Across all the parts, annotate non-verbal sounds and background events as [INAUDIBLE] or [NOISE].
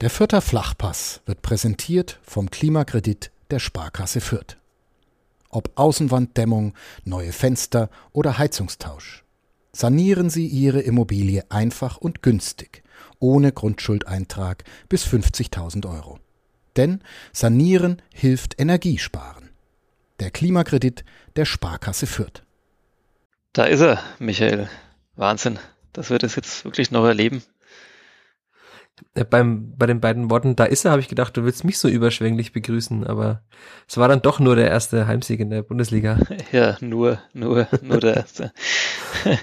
Der Fürther Flachpass wird präsentiert vom Klimakredit der Sparkasse Fürth. Ob Außenwanddämmung, neue Fenster oder Heizungstausch. Sanieren Sie Ihre Immobilie einfach und günstig, ohne Grundschuldeintrag bis 50.000 Euro. Denn Sanieren hilft Energiesparen. Der Klimakredit der Sparkasse Fürth. Da ist er, Michael. Wahnsinn, dass wir das jetzt wirklich noch erleben. Äh, beim, bei den beiden Worten, da ist er, habe ich gedacht, du willst mich so überschwänglich begrüßen, aber es war dann doch nur der erste Heimsieg in der Bundesliga. [LAUGHS] Ja, nur, nur, nur der erste. [LAUGHS]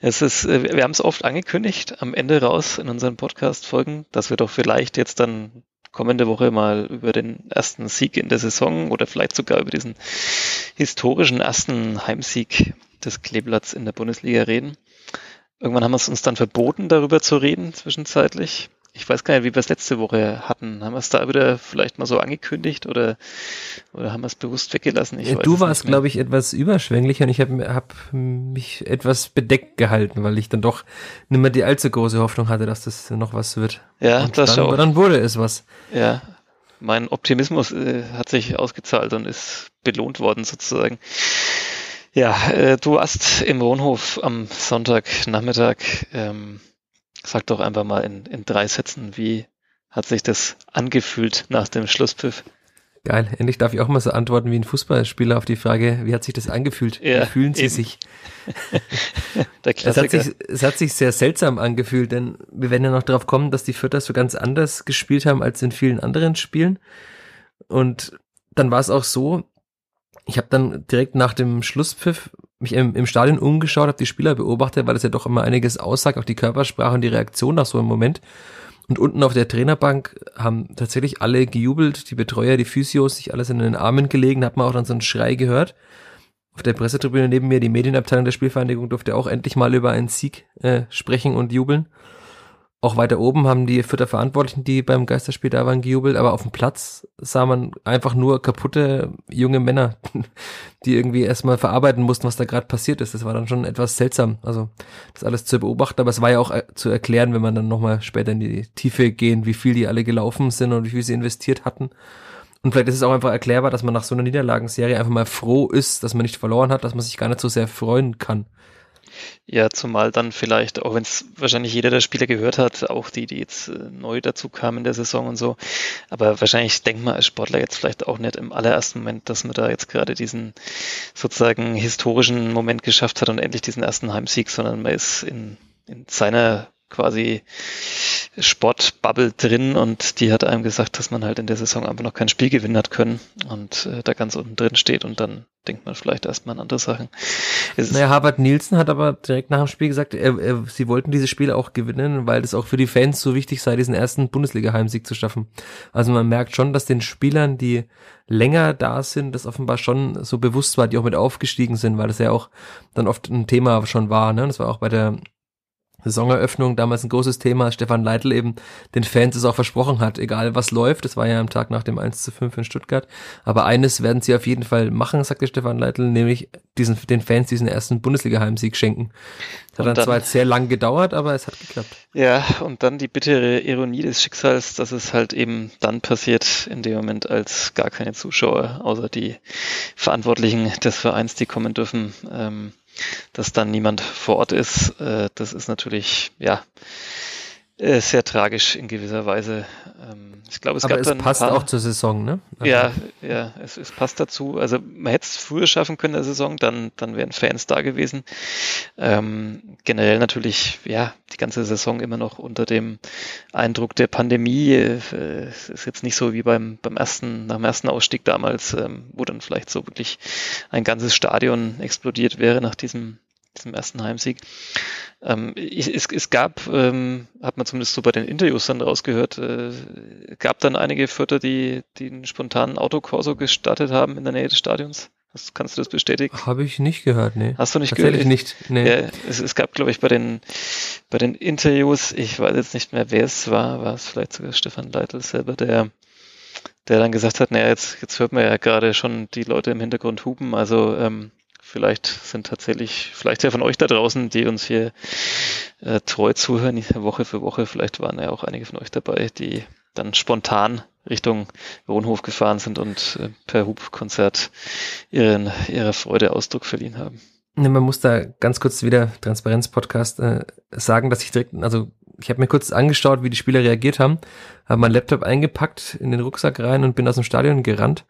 es ist, äh, wir haben es oft angekündigt, am Ende raus in unseren Podcast-Folgen, dass wir doch vielleicht jetzt dann kommende Woche mal über den ersten Sieg in der Saison oder vielleicht sogar über diesen historischen ersten Heimsieg des Kleeblatts in der Bundesliga reden. Irgendwann haben wir es uns dann verboten, darüber zu reden, zwischenzeitlich. Ich weiß gar nicht, wie wir es letzte Woche hatten. Haben wir es da wieder vielleicht mal so angekündigt oder, oder haben wir es bewusst weggelassen? Ich du warst, glaube ich, etwas überschwänglich und ich habe hab mich etwas bedeckt gehalten, weil ich dann doch nicht mehr die allzu große Hoffnung hatte, dass das noch was wird. Ja, und das dann, auch. dann wurde es was. Ja, mein Optimismus äh, hat sich ausgezahlt und ist belohnt worden sozusagen. Ja, äh, du warst im Wohnhof am Sonntagnachmittag. Ähm, Sag doch einfach mal in, in drei Sätzen, wie hat sich das angefühlt nach dem Schlusspfiff? Geil, endlich darf ich auch mal so antworten wie ein Fußballspieler auf die Frage, wie hat sich das angefühlt? Ja, wie fühlen Sie eben. sich? [LAUGHS] Der Es hat, Klassiker. sich, es hat sich sehr seltsam angefühlt, denn wir werden ja noch darauf kommen, dass die Fürther so ganz anders gespielt haben als in vielen anderen Spielen. Und dann war es auch so, ich habe dann direkt nach dem Schlusspfiff mich im, im Stadion umgeschaut, habe die Spieler beobachtet, weil das ja doch immer einiges aussagt, auch die Körpersprache und die Reaktion nach so einem Moment. Und unten auf der Trainerbank haben tatsächlich alle gejubelt, die Betreuer, die Physios, sich alles in den Armen gelegen, hat man auch dann so einen Schrei gehört. Auf der Pressetribüne neben mir, die Medienabteilung der Spielvereinigung durfte auch endlich mal über einen Sieg äh, sprechen und jubeln. Auch weiter oben haben die Fürther Verantwortlichen, die beim Geisterspiel da waren, gejubelt, aber auf dem Platz sah man einfach nur kaputte junge Männer, [LAUGHS] die irgendwie erstmal verarbeiten mussten, was da gerade passiert ist. Das war dann schon etwas seltsam, also das alles zu beobachten, aber es war ja auch äh, zu erklären, wenn man dann nochmal später in die Tiefe gehen, wie viel die alle gelaufen sind und wie viel sie investiert hatten. Und vielleicht ist es auch einfach erklärbar, dass man nach so einer Niederlagenserie einfach mal froh ist, dass man nicht verloren hat, dass man sich gar nicht so sehr freuen kann. Ja, zumal dann vielleicht, auch wenn es wahrscheinlich jeder der Spieler gehört hat, auch die, die jetzt äh, neu dazu kamen in der Saison und so. Aber wahrscheinlich denkt man als Sportler jetzt vielleicht auch nicht im allerersten Moment, dass man da jetzt gerade diesen sozusagen historischen Moment geschafft hat und endlich diesen ersten Heimsieg, sondern man ist in, in seiner quasi Sportbubble drin und die hat einem gesagt, dass man halt in der Saison einfach noch kein Spiel gewinnen hat können und äh, da ganz unten drin steht und dann denkt man vielleicht erstmal an andere Sachen. Es Naja, Harvard Nielsen hat aber direkt nach dem Spiel gesagt, er, er, sie wollten dieses Spiel auch gewinnen, weil es auch für die Fans so wichtig sei, diesen ersten Bundesliga-Heimsieg zu schaffen. Also man merkt schon, dass den Spielern, die länger da sind, das offenbar schon so bewusst war, die auch mit aufgestiegen sind, weil das ja auch dann oft ein Thema schon war. Ne? Das war auch bei der Saisoneröffnung damals ein großes Thema, Stefan Leitl eben den Fans es auch versprochen hat, egal was läuft, das war ja am Tag nach dem 1 zu 5 in Stuttgart, aber eines werden sie auf jeden Fall machen, sagte Stefan Leitl, nämlich diesen, den Fans diesen ersten Bundesliga-Heimsieg schenken. Das hat dann, dann- zwar jetzt sehr lang gedauert, aber es hat geklappt. Ja, und dann die bittere Ironie des Schicksals, dass es halt eben dann passiert, in dem Moment, als gar keine Zuschauer, außer die Verantwortlichen des Vereins, die kommen dürfen, ähm, dass dann niemand vor Ort ist. Äh, das ist natürlich, ja, äh, sehr tragisch in gewisser Weise. Ähm, ich glaube, es aber gab es dann passt paar, auch zur Saison, ne? Also, ja, ja, es, es passt dazu. Also man hätte es früher schaffen können in der Saison, dann, dann wären Fans da gewesen. Ähm, generell natürlich, ja, die ganze Saison immer noch unter dem Eindruck der Pandemie. Äh, es ist jetzt nicht so wie beim, beim ersten, nach dem ersten Ausstieg damals, ähm, wo dann vielleicht so wirklich ein ganzes Stadion explodiert wäre nach diesem, diesem ersten Heimsieg. Ähm, es, es gab, ähm, hat man zumindest so bei den Interviews dann rausgehört, äh, gab dann einige Vierter, die, die einen spontanen Autokorso gestartet haben in der Nähe des Stadions. Hast, kannst du das bestätigen? Habe ich nicht gehört, nee. Hast du nicht Tatsächlich gehört? nicht, nee. Ja, es, es gab, glaube ich, bei den, bei den Interviews, ich weiß jetzt nicht mehr, wer es war, war es vielleicht sogar Stefan Leitl selber, der, der dann gesagt hat, naja, jetzt, jetzt hört man ja gerade schon die Leute im Hintergrund hupen, also ähm, vielleicht sind tatsächlich, vielleicht ja von euch da draußen, die uns hier äh, treu zuhören, Woche für Woche, vielleicht waren ja auch einige von euch dabei, die dann spontan Richtung Wohnhof gefahren sind und äh, per Hubkonzert ihren, ihrer Freude Ausdruck verliehen haben. Man muss da ganz kurz wieder Transparenz-Podcast äh, sagen, dass ich direkt, also ich habe mir kurz angeschaut, wie die Spieler reagiert haben, habe meinen Laptop eingepackt in den Rucksack rein und bin aus dem Stadion gerannt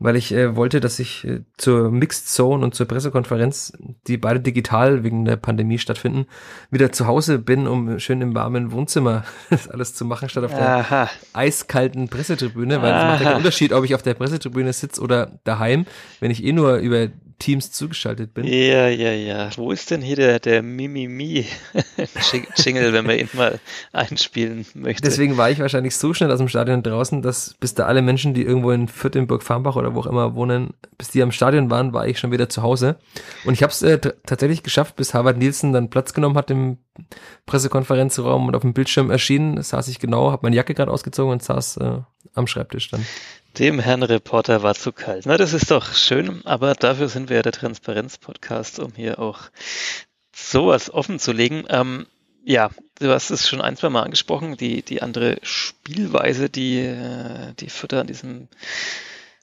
weil ich äh, wollte, dass ich äh, zur Mixed Zone und zur Pressekonferenz, die beide digital wegen der Pandemie stattfinden, wieder zu Hause bin, um schön im warmen Wohnzimmer [LAUGHS] das alles zu machen, statt auf Aha. der eiskalten Pressetribüne, weil es macht ja keinen Unterschied, ob ich auf der Pressetribüne sitze oder daheim, wenn ich eh nur über Teams zugeschaltet bin. Ja, ja, ja. Wo ist denn hier der, der Mimimi-Jingle, [LAUGHS] wenn man ihn mal einspielen möchte? Deswegen war ich wahrscheinlich so schnell aus dem Stadion draußen, dass bis da alle Menschen, die irgendwo in Fürth, in Burg-Farmbach oder wo auch immer wohnen, bis die am Stadion waren, war ich schon wieder zu Hause. Und ich habe es äh, tatsächlich geschafft, bis Harvard Nielsen dann Platz genommen hat im Pressekonferenzraum und auf dem Bildschirm erschienen, saß ich genau, habe meine Jacke gerade ausgezogen und saß äh, am Schreibtisch dann. Dem Herrn Reporter war zu kalt. Na, das ist doch schön, aber dafür sind wir ja der Transparenz-Podcast, um hier auch sowas offen zu legen. Ähm, ja, du hast es schon ein, zwei Mal angesprochen, die, die andere Spielweise, die äh, die Fütter an diesem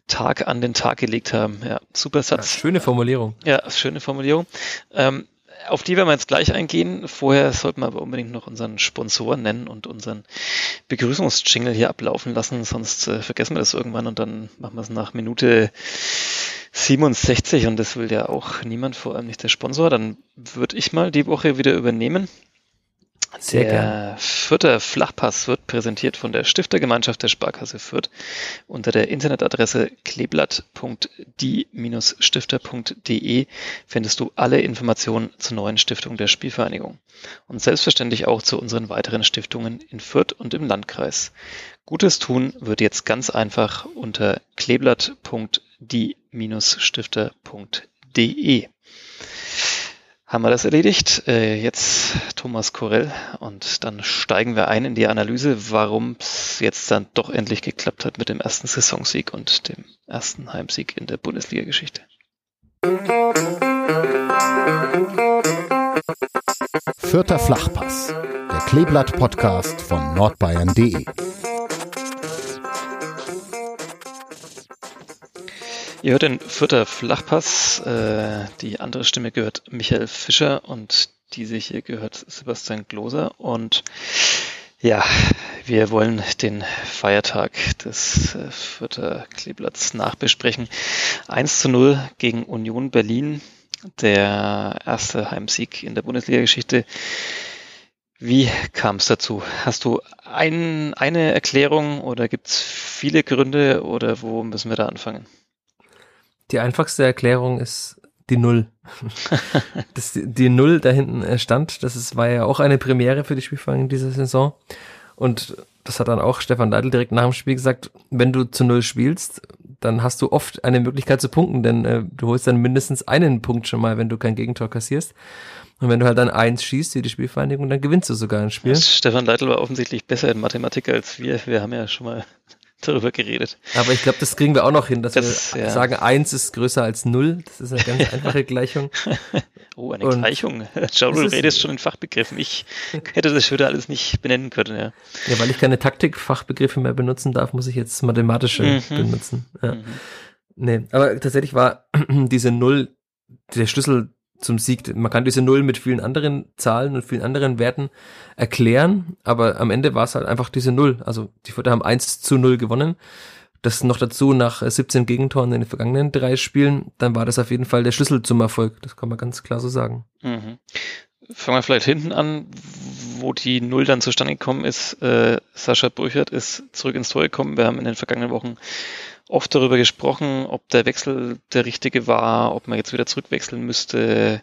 Tag an den Tag gelegt haben. Ja, super Satz. Ja, schöne Formulierung. Ja, schöne Formulierung. Ähm, auf die werden wir jetzt gleich eingehen. Vorher sollten wir aber unbedingt noch unseren Sponsor nennen und unseren Begrüßungsjingle hier ablaufen lassen, sonst äh, vergessen wir das irgendwann und dann machen wir es nach Minute 67 und das will ja auch niemand, vor allem nicht der Sponsor. Dann würde ich mal die Woche wieder übernehmen. Sehr der gern. vierte Flachpass wird präsentiert von der Stiftergemeinschaft der Sparkasse Fürth unter der Internetadresse kleeblatt.die-stifter.de findest du alle Informationen zur neuen Stiftung der Spielvereinigung und selbstverständlich auch zu unseren weiteren Stiftungen in Fürth und im Landkreis. Gutes tun wird jetzt ganz einfach unter kleeblatt.die-stifter.de haben wir das erledigt. Äh, jetzt Thomas Korell und dann steigen wir ein in die Analyse, warum es jetzt dann doch endlich geklappt hat mit dem ersten Saisonsieg und dem ersten Heimsieg in der Bundesliga-Geschichte. Vierter Flachpass, der Kleeblatt-Podcast von nordbayern.de. Ihr hört den vierter Flachpass. Äh, die andere Stimme gehört Michael Fischer und diese hier gehört Sebastian Gloser. Und ja, wir wollen den Feiertag des äh, vierter Kleeblatts nachbesprechen. 1 zu 0 gegen Union Berlin. Der erste Heimsieg in der Bundesliga-Geschichte. Wie kam es dazu? Hast du ein, eine Erklärung oder gibt es viele Gründe oder wo müssen wir da anfangen? Die einfachste Erklärung ist die Null. [LAUGHS] das, die Null da hinten stand, das ist, war ja auch eine Premiere für die Spielvereinigung dieser Saison. Und das hat dann auch Stefan Leitl direkt nach dem Spiel gesagt, wenn du zu Null spielst, dann hast du oft eine Möglichkeit zu punkten, denn äh, du holst dann mindestens einen Punkt schon mal, wenn du kein Gegentor kassierst. Und wenn du halt dann eins schießt, wie die Spielvereinigung, dann gewinnst du sogar ein Spiel. Stefan Leitl war offensichtlich besser in Mathematik als wir. Wir haben ja schon mal darüber geredet. Aber ich glaube, das kriegen wir auch noch hin, dass das, wir ja. sagen, eins ist größer als null. Das ist eine ganz [LAUGHS] einfache Gleichung. [LAUGHS] oh, eine Und Gleichung. [LAUGHS] Schau, du redest schon in Fachbegriffen. Ich hätte das wieder alles nicht benennen können, ja. Ja, weil ich keine Taktikfachbegriffe mehr benutzen darf, muss ich jetzt mathematische mhm. benutzen. Ja. Mhm. Nee, aber tatsächlich war [CLEARS THROAT] diese Null der Schlüssel zum Sieg. Man kann diese Null mit vielen anderen Zahlen und vielen anderen Werten erklären, aber am Ende war es halt einfach diese Null. Also die Fürther haben 1 zu 0 gewonnen. Das noch dazu nach 17 Gegentoren in den vergangenen drei Spielen, dann war das auf jeden Fall der Schlüssel zum Erfolg. Das kann man ganz klar so sagen. Mhm. Fangen wir vielleicht hinten an, wo die Null dann zustande gekommen ist. Äh, Sascha Burchert ist zurück ins Tor gekommen. Wir haben in den vergangenen Wochen oft darüber gesprochen, ob der Wechsel der richtige war, ob man jetzt wieder zurückwechseln müsste,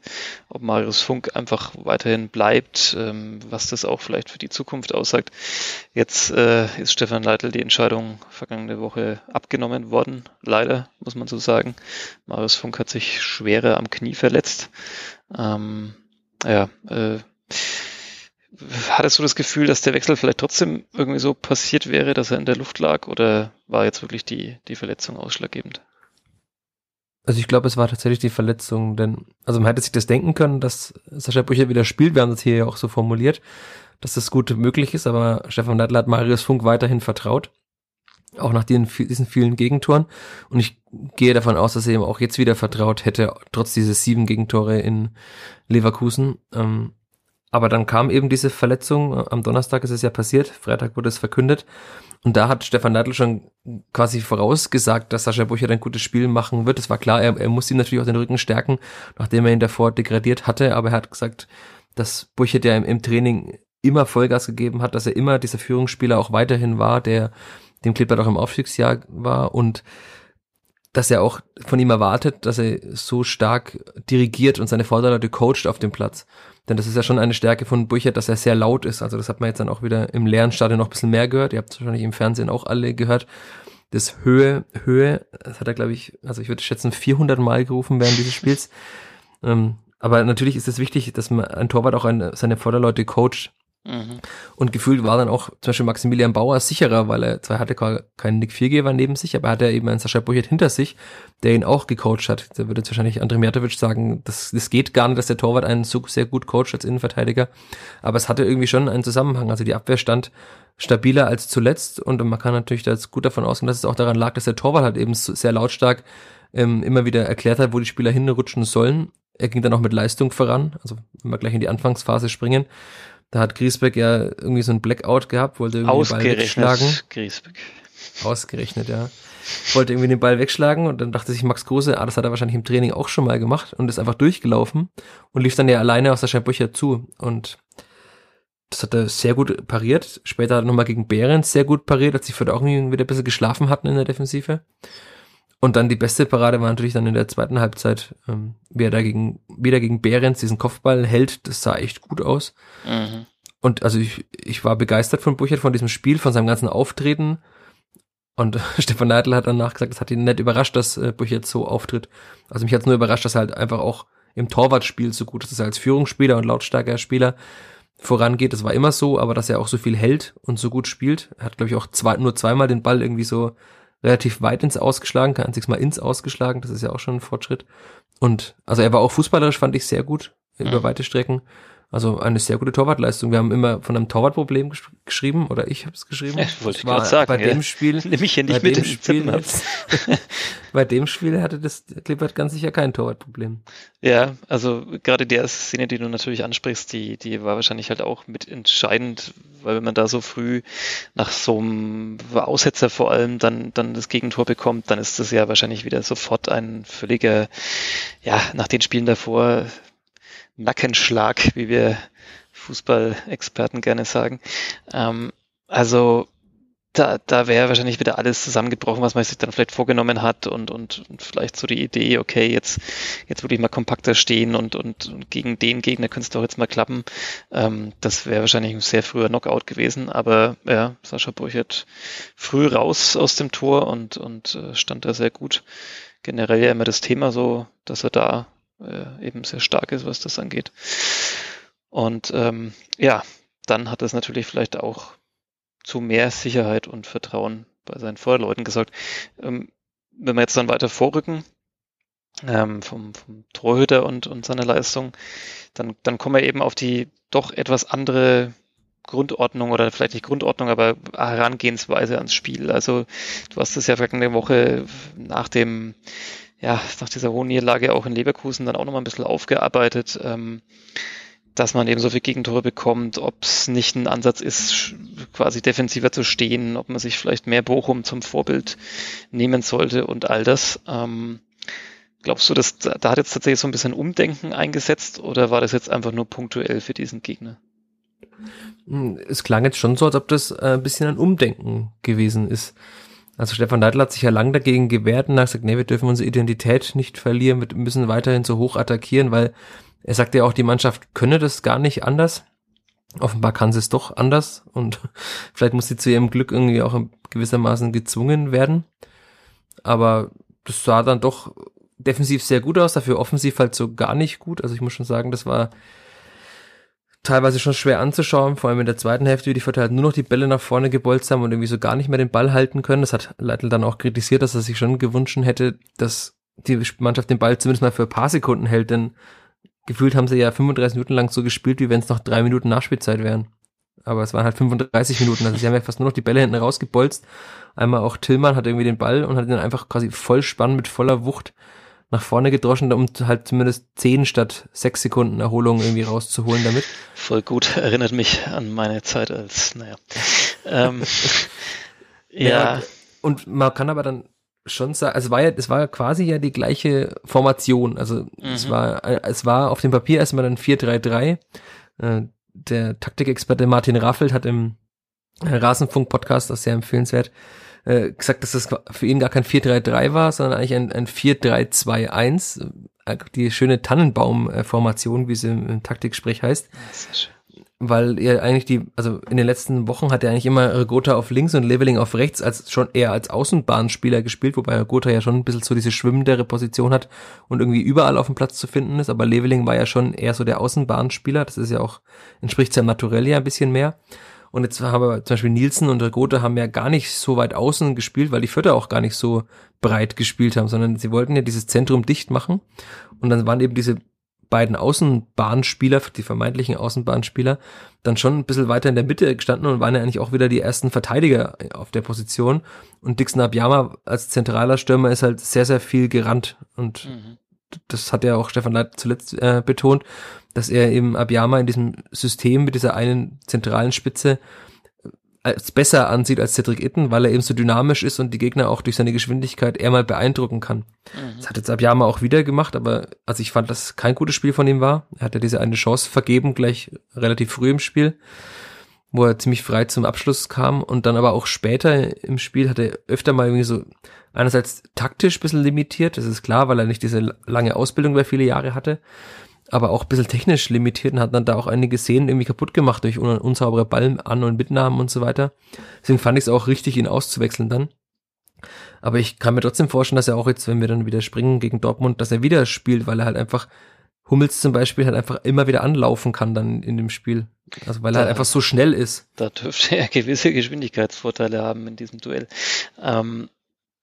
ob Marius Funk einfach weiterhin bleibt, ähm, was das auch vielleicht für die Zukunft aussagt. Jetzt äh, ist Stefan Leitl die Entscheidung vergangene Woche abgenommen worden, leider, muss man so sagen. Marius Funk hat sich schwerer am Knie verletzt. Ähm, ja, äh, Hattest du das Gefühl, dass der Wechsel vielleicht trotzdem irgendwie so passiert wäre, dass er in der Luft lag oder war jetzt wirklich die, die Verletzung ausschlaggebend? Also ich glaube, es war tatsächlich die Verletzung, denn also man hätte sich das denken können, dass Sascha Brücher wieder spielt, wir haben das hier ja auch so formuliert. dass das gut möglich ist, aber Stefan Neidl hat Marius Funk weiterhin vertraut. Auch nach den, diesen vielen Gegentoren. Und ich gehe davon aus, dass er ihm auch jetzt wieder vertraut hätte, trotz dieser sieben Gegentore in Leverkusen. Ähm, aber dann kam eben diese Verletzung. Am Donnerstag ist es ja passiert. Freitag wurde es verkündet. Und da hat Stefan Neidl schon quasi vorausgesagt, dass Sascha Burchert ein gutes Spiel machen wird. Es war klar, er, er muss ihm natürlich auch den Rücken stärken, nachdem er ihn davor degradiert hatte. Aber er hat gesagt, dass Burchert ja im, im Training immer Vollgas gegeben hat, dass er immer dieser Führungsspieler auch weiterhin war, der dem Klippert auch im Aufstiegsjahr war und dass er auch von ihm erwartet, dass er so stark dirigiert und seine Vorderleute coacht auf dem Platz. Denn das ist ja schon eine Stärke von Burchert, dass er sehr laut ist. Also das hat man jetzt dann auch wieder im leeren Stadion noch ein bisschen mehr gehört. Ihr habt es wahrscheinlich im Fernsehen auch alle gehört. Das Höhe, Höhe, das hat er, glaube ich, also ich würde schätzen 400 Mal gerufen während dieses Spiels. Ähm, aber natürlich ist es wichtig, dass man ein Torwart auch eine, seine Vorderleute coacht. Mhm. Und gefühlt war dann auch zum Beispiel Maximilian Bauer sicherer, weil er zwar hatte keinen Nick Viergeber neben sich, aber er hatte eben einen Sascha Burchert hinter sich, der ihn auch gecoacht hat. Da würde jetzt wahrscheinlich André Mertovic sagen, das, das geht gar nicht, dass der Torwart einen so sehr gut coacht als Innenverteidiger. Aber es hatte irgendwie schon einen Zusammenhang. Also die Abwehr stand stabiler als zuletzt und man kann natürlich da jetzt gut davon ausgehen, dass es auch daran lag, dass der Torwart halt eben sehr lautstark ähm, immer wieder erklärt hat, wo die Spieler hinrutschen sollen. Er ging dann auch mit Leistung voran, also wenn wir gleich in die Anfangsphase springen. Da hat Griesbeck ja irgendwie so ein Blackout gehabt, wollte irgendwie den Ball wegschlagen. Griesbeck. Ausgerechnet, ja. Wollte irgendwie den Ball wegschlagen und dann dachte sich Max Kruse, ah, das hat er wahrscheinlich im Training auch schon mal gemacht und ist einfach durchgelaufen und lief dann ja alleine aus der Scheibücher zu und das hat er sehr gut pariert. Später hat er nochmal gegen Behrens sehr gut pariert, als sie vorher auch irgendwie wieder ein bisschen geschlafen hatten in der Defensive. Und dann die beste Parade war natürlich dann in der zweiten Halbzeit, ähm, wie er dagegen, wieder gegen Behrens diesen Kopfball hält. Das sah echt gut aus. Mhm. Und also ich, ich war begeistert von Buchert, von diesem Spiel, von seinem ganzen Auftreten. Und [LAUGHS] Stefan Neidl hat danach gesagt, es hat ihn nicht überrascht, dass äh, Buchert so auftritt. Also mich hat es nur überrascht, dass er halt einfach auch im Torwartspiel so gut ist, dass er als Führungsspieler und lautstarker Spieler vorangeht. Das war immer so, aber dass er auch so viel hält und so gut spielt. Er hat, glaube ich, auch zwei, nur zweimal den Ball irgendwie so relativ weit ins Ausgeschlagen, kein einziges Mal ins Ausgeschlagen, das ist ja auch schon ein Fortschritt. Und also er war auch fußballerisch, fand ich sehr gut über mhm. weite Strecken. Also eine sehr gute Torwartleistung. Wir haben immer von einem Torwartproblem gesch geschrieben oder ich habe es geschrieben. Ja, wollte ich gerade sagen. Bei ja. dem Spiel, [LAUGHS] nehme ich hier nicht mit dem Spiel jetzt, [LAUGHS] bei dem Spiel hatte das Klippert ganz sicher kein Torwartproblem. Ja, also gerade der Szene, die du natürlich ansprichst, die die war wahrscheinlich halt auch mit entscheidend, weil wenn man da so früh nach so einem Aussetzer vor allem dann dann das Gegentor bekommt, dann ist das ja wahrscheinlich wieder sofort ein völliger ja nach den Spielen davor Nackenschlag, wie wir Fußballexperten gerne sagen. Ähm, also da, da wäre wahrscheinlich wieder alles zusammengebrochen, was man sich dann vielleicht vorgenommen hat und, und, und vielleicht so die Idee, okay, jetzt, jetzt würde ich mal kompakter stehen und, und, und gegen den Gegner könnte es doch jetzt mal klappen. Ähm, das wäre wahrscheinlich ein sehr früher Knockout gewesen, aber ja, Sascha Burchert früh raus aus dem Tor und, und äh, stand da sehr gut. Generell ja immer das Thema so, dass er da äh, eben sehr stark ist, was das angeht. Und ähm, ja, dann hat es natürlich vielleicht auch zu mehr Sicherheit und Vertrauen bei seinen Vorleuten gesorgt. Ähm, wenn wir jetzt dann weiter vorrücken, ähm, vom, vom Torhüter und, und seiner Leistung, dann, dann kommen wir eben auf die doch etwas andere Grundordnung oder vielleicht nicht Grundordnung, aber Herangehensweise ans Spiel. Also du hast es ja vergangene Woche nach dem ja, nach dieser hohen Niederlage auch in Leverkusen dann auch nochmal ein bisschen aufgearbeitet, ähm, dass man eben so viele Gegentore bekommt, ob es nicht ein Ansatz ist, quasi defensiver zu stehen, ob man sich vielleicht mehr Bochum zum Vorbild nehmen sollte und all das. Ähm, glaubst du, dass da hat jetzt tatsächlich so ein bisschen Umdenken eingesetzt oder war das jetzt einfach nur punktuell für diesen Gegner? Hm, es klang jetzt schon so, als ob das äh, ein bisschen ein Umdenken gewesen ist. Also Stefan Neidl hat sich ja lang dagegen gewehrt und hat gesagt, nee, wir dürfen unsere Identität nicht verlieren, wir müssen weiterhin so hoch attackieren, weil er sagte ja auch, die Mannschaft könne das gar nicht anders. Offenbar kann sie es doch anders und [LAUGHS] vielleicht muss sie zu ihrem Glück irgendwie auch gewissermaßen gezwungen werden. Aber das sah dann doch defensiv sehr gut aus, dafür offensiv halt so gar nicht gut. Also ich muss schon sagen, das war teilweise schon schwer anzuschauen, vor allem in der zweiten Hälfte, wie die verteilt nur noch die Bälle nach vorne gebolzt haben und irgendwie so gar nicht mehr den Ball halten können. Das hat Leitl dann auch kritisiert, dass er sich schon gewünscht hätte, dass die Mannschaft den Ball zumindest mal für ein paar Sekunden hält, denn gefühlt haben sie ja 35 Minuten lang so gespielt, wie wenn es noch drei Minuten Nachspielzeit wären. aber es waren halt 35 Minuten. Also sie haben ja fast nur noch die Bälle hinten rausgebolzt. Einmal auch Tillmann hat irgendwie den Ball und hat ihn einfach quasi voll spannend mit voller Wucht nach vorne gedroschen, um halt zumindest 10 statt 6 Sekunden Erholung irgendwie rauszuholen damit. Voll gut, [LAUGHS] erinnert mich an meine Zeit als, naja. ähm, [LAUGHS] ja. ja. Und man kann aber dann schon sagen, also es war ja, es war quasi ja die gleiche Formation. Also mhm. es war, es war auf dem Papier erstmal ein 4-3-3. Äh, der Taktikexperte Martin Raffelt hat im Rasenfunk-Podcast, das ist sehr empfehlenswert, äh, gesagt, dass das für ihn gar kein 4-3-3 war, sondern eigentlich ein, ein 4-3-2-1. Äh, die schöne Tannenbaum-Formation, wie sie im, Taktikgespräch heißt. Weil er eigentlich die, also in den letzten Wochen hat er eigentlich immer Regota auf links und Leveling auf rechts als schon eher als Außenbahnspieler gespielt, wobei Regota ja schon ein bisschen so diese schwimmendere Position hat und irgendwie überall auf dem Platz zu finden ist, aber Leveling war ja schon eher so der Außenbahnspieler, das ist ja auch, entspricht seinem Naturell ja ein bisschen mehr. Und jetzt haben wir zum Beispiel Nielsen und Gotha haben ja gar nicht so weit außen gespielt, weil die Vierter auch gar nicht so breit gespielt haben, sondern sie wollten ja dieses Zentrum dicht machen. Und dann waren eben diese beiden Außenbahnspieler, die vermeintlichen Außenbahnspieler, dann schon ein bisschen weiter in der Mitte gestanden und waren ja eigentlich auch wieder die ersten Verteidiger auf der Position. Und Dixon Abiyama als zentraler Stürmer ist halt sehr, sehr viel gerannt. Und mhm. das hat ja auch Stefan Leit zuletzt äh, betont dass er eben Abiyama in diesem System mit dieser einen zentralen Spitze äh, als besser ansieht als Cedric Itten, weil er eben so dynamisch ist und die Gegner auch durch seine Geschwindigkeit eher mal beeindrucken kann. Mhm. Das hat jetzt Abiyama auch wieder gemacht, aber also ich fand, dass kein gutes Spiel von ihm war. Er hat ja diese eine Chance vergeben, gleich relativ früh im Spiel, wo er ziemlich frei zum Abschluss kam und dann aber auch später im Spiel hat er öfter mal irgendwie so einerseits taktisch bisschen limitiert, das ist klar, weil er nicht diese lange Ausbildung über viele Jahre hatte, aber auch ein bisschen technisch limitiert und hat dann da auch einige Szenen irgendwie kaputt gemacht durch un unsaubere Ballen an- und Mitnahmen und so weiter. Deswegen fand ich es auch richtig, ihn auszuwechseln dann. Aber ich kann mir trotzdem vorstellen, dass er auch jetzt, wenn wir dann wieder springen gegen Dortmund, dass er wieder spielt, weil er halt einfach Hummels zum Beispiel halt einfach immer wieder anlaufen kann dann in dem Spiel. Also weil da, er halt einfach so schnell ist. Da dürfte [LAUGHS] er gewisse Geschwindigkeitsvorteile haben in diesem Duell. Ähm,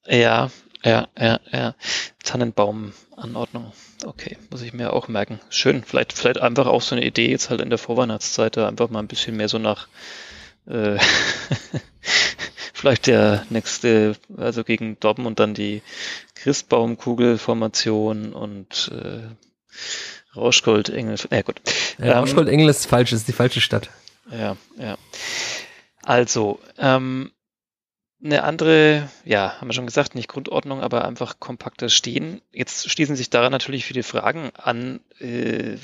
ja, ja, ja, ja. Tannenbaum-Anordnung. Okay, muss ich mir auch merken. Schön. Vielleicht, vielleicht einfach auch so eine Idee jetzt halt in der Vorweihnachtszeit, da einfach mal ein bisschen mehr so nach äh, [LAUGHS] vielleicht der nächste, also gegen Dortmund dann die Christbaumkugelformation und äh, Rauschgold Engel. Ja, gut. Ja, Rauschgold Engel ist falsch, ist die falsche Stadt. Ja, ja. Also, ähm, eine andere, ja, haben wir schon gesagt, nicht Grundordnung, aber einfach kompakter Stehen. Jetzt schließen sich daran natürlich viele Fragen an, äh,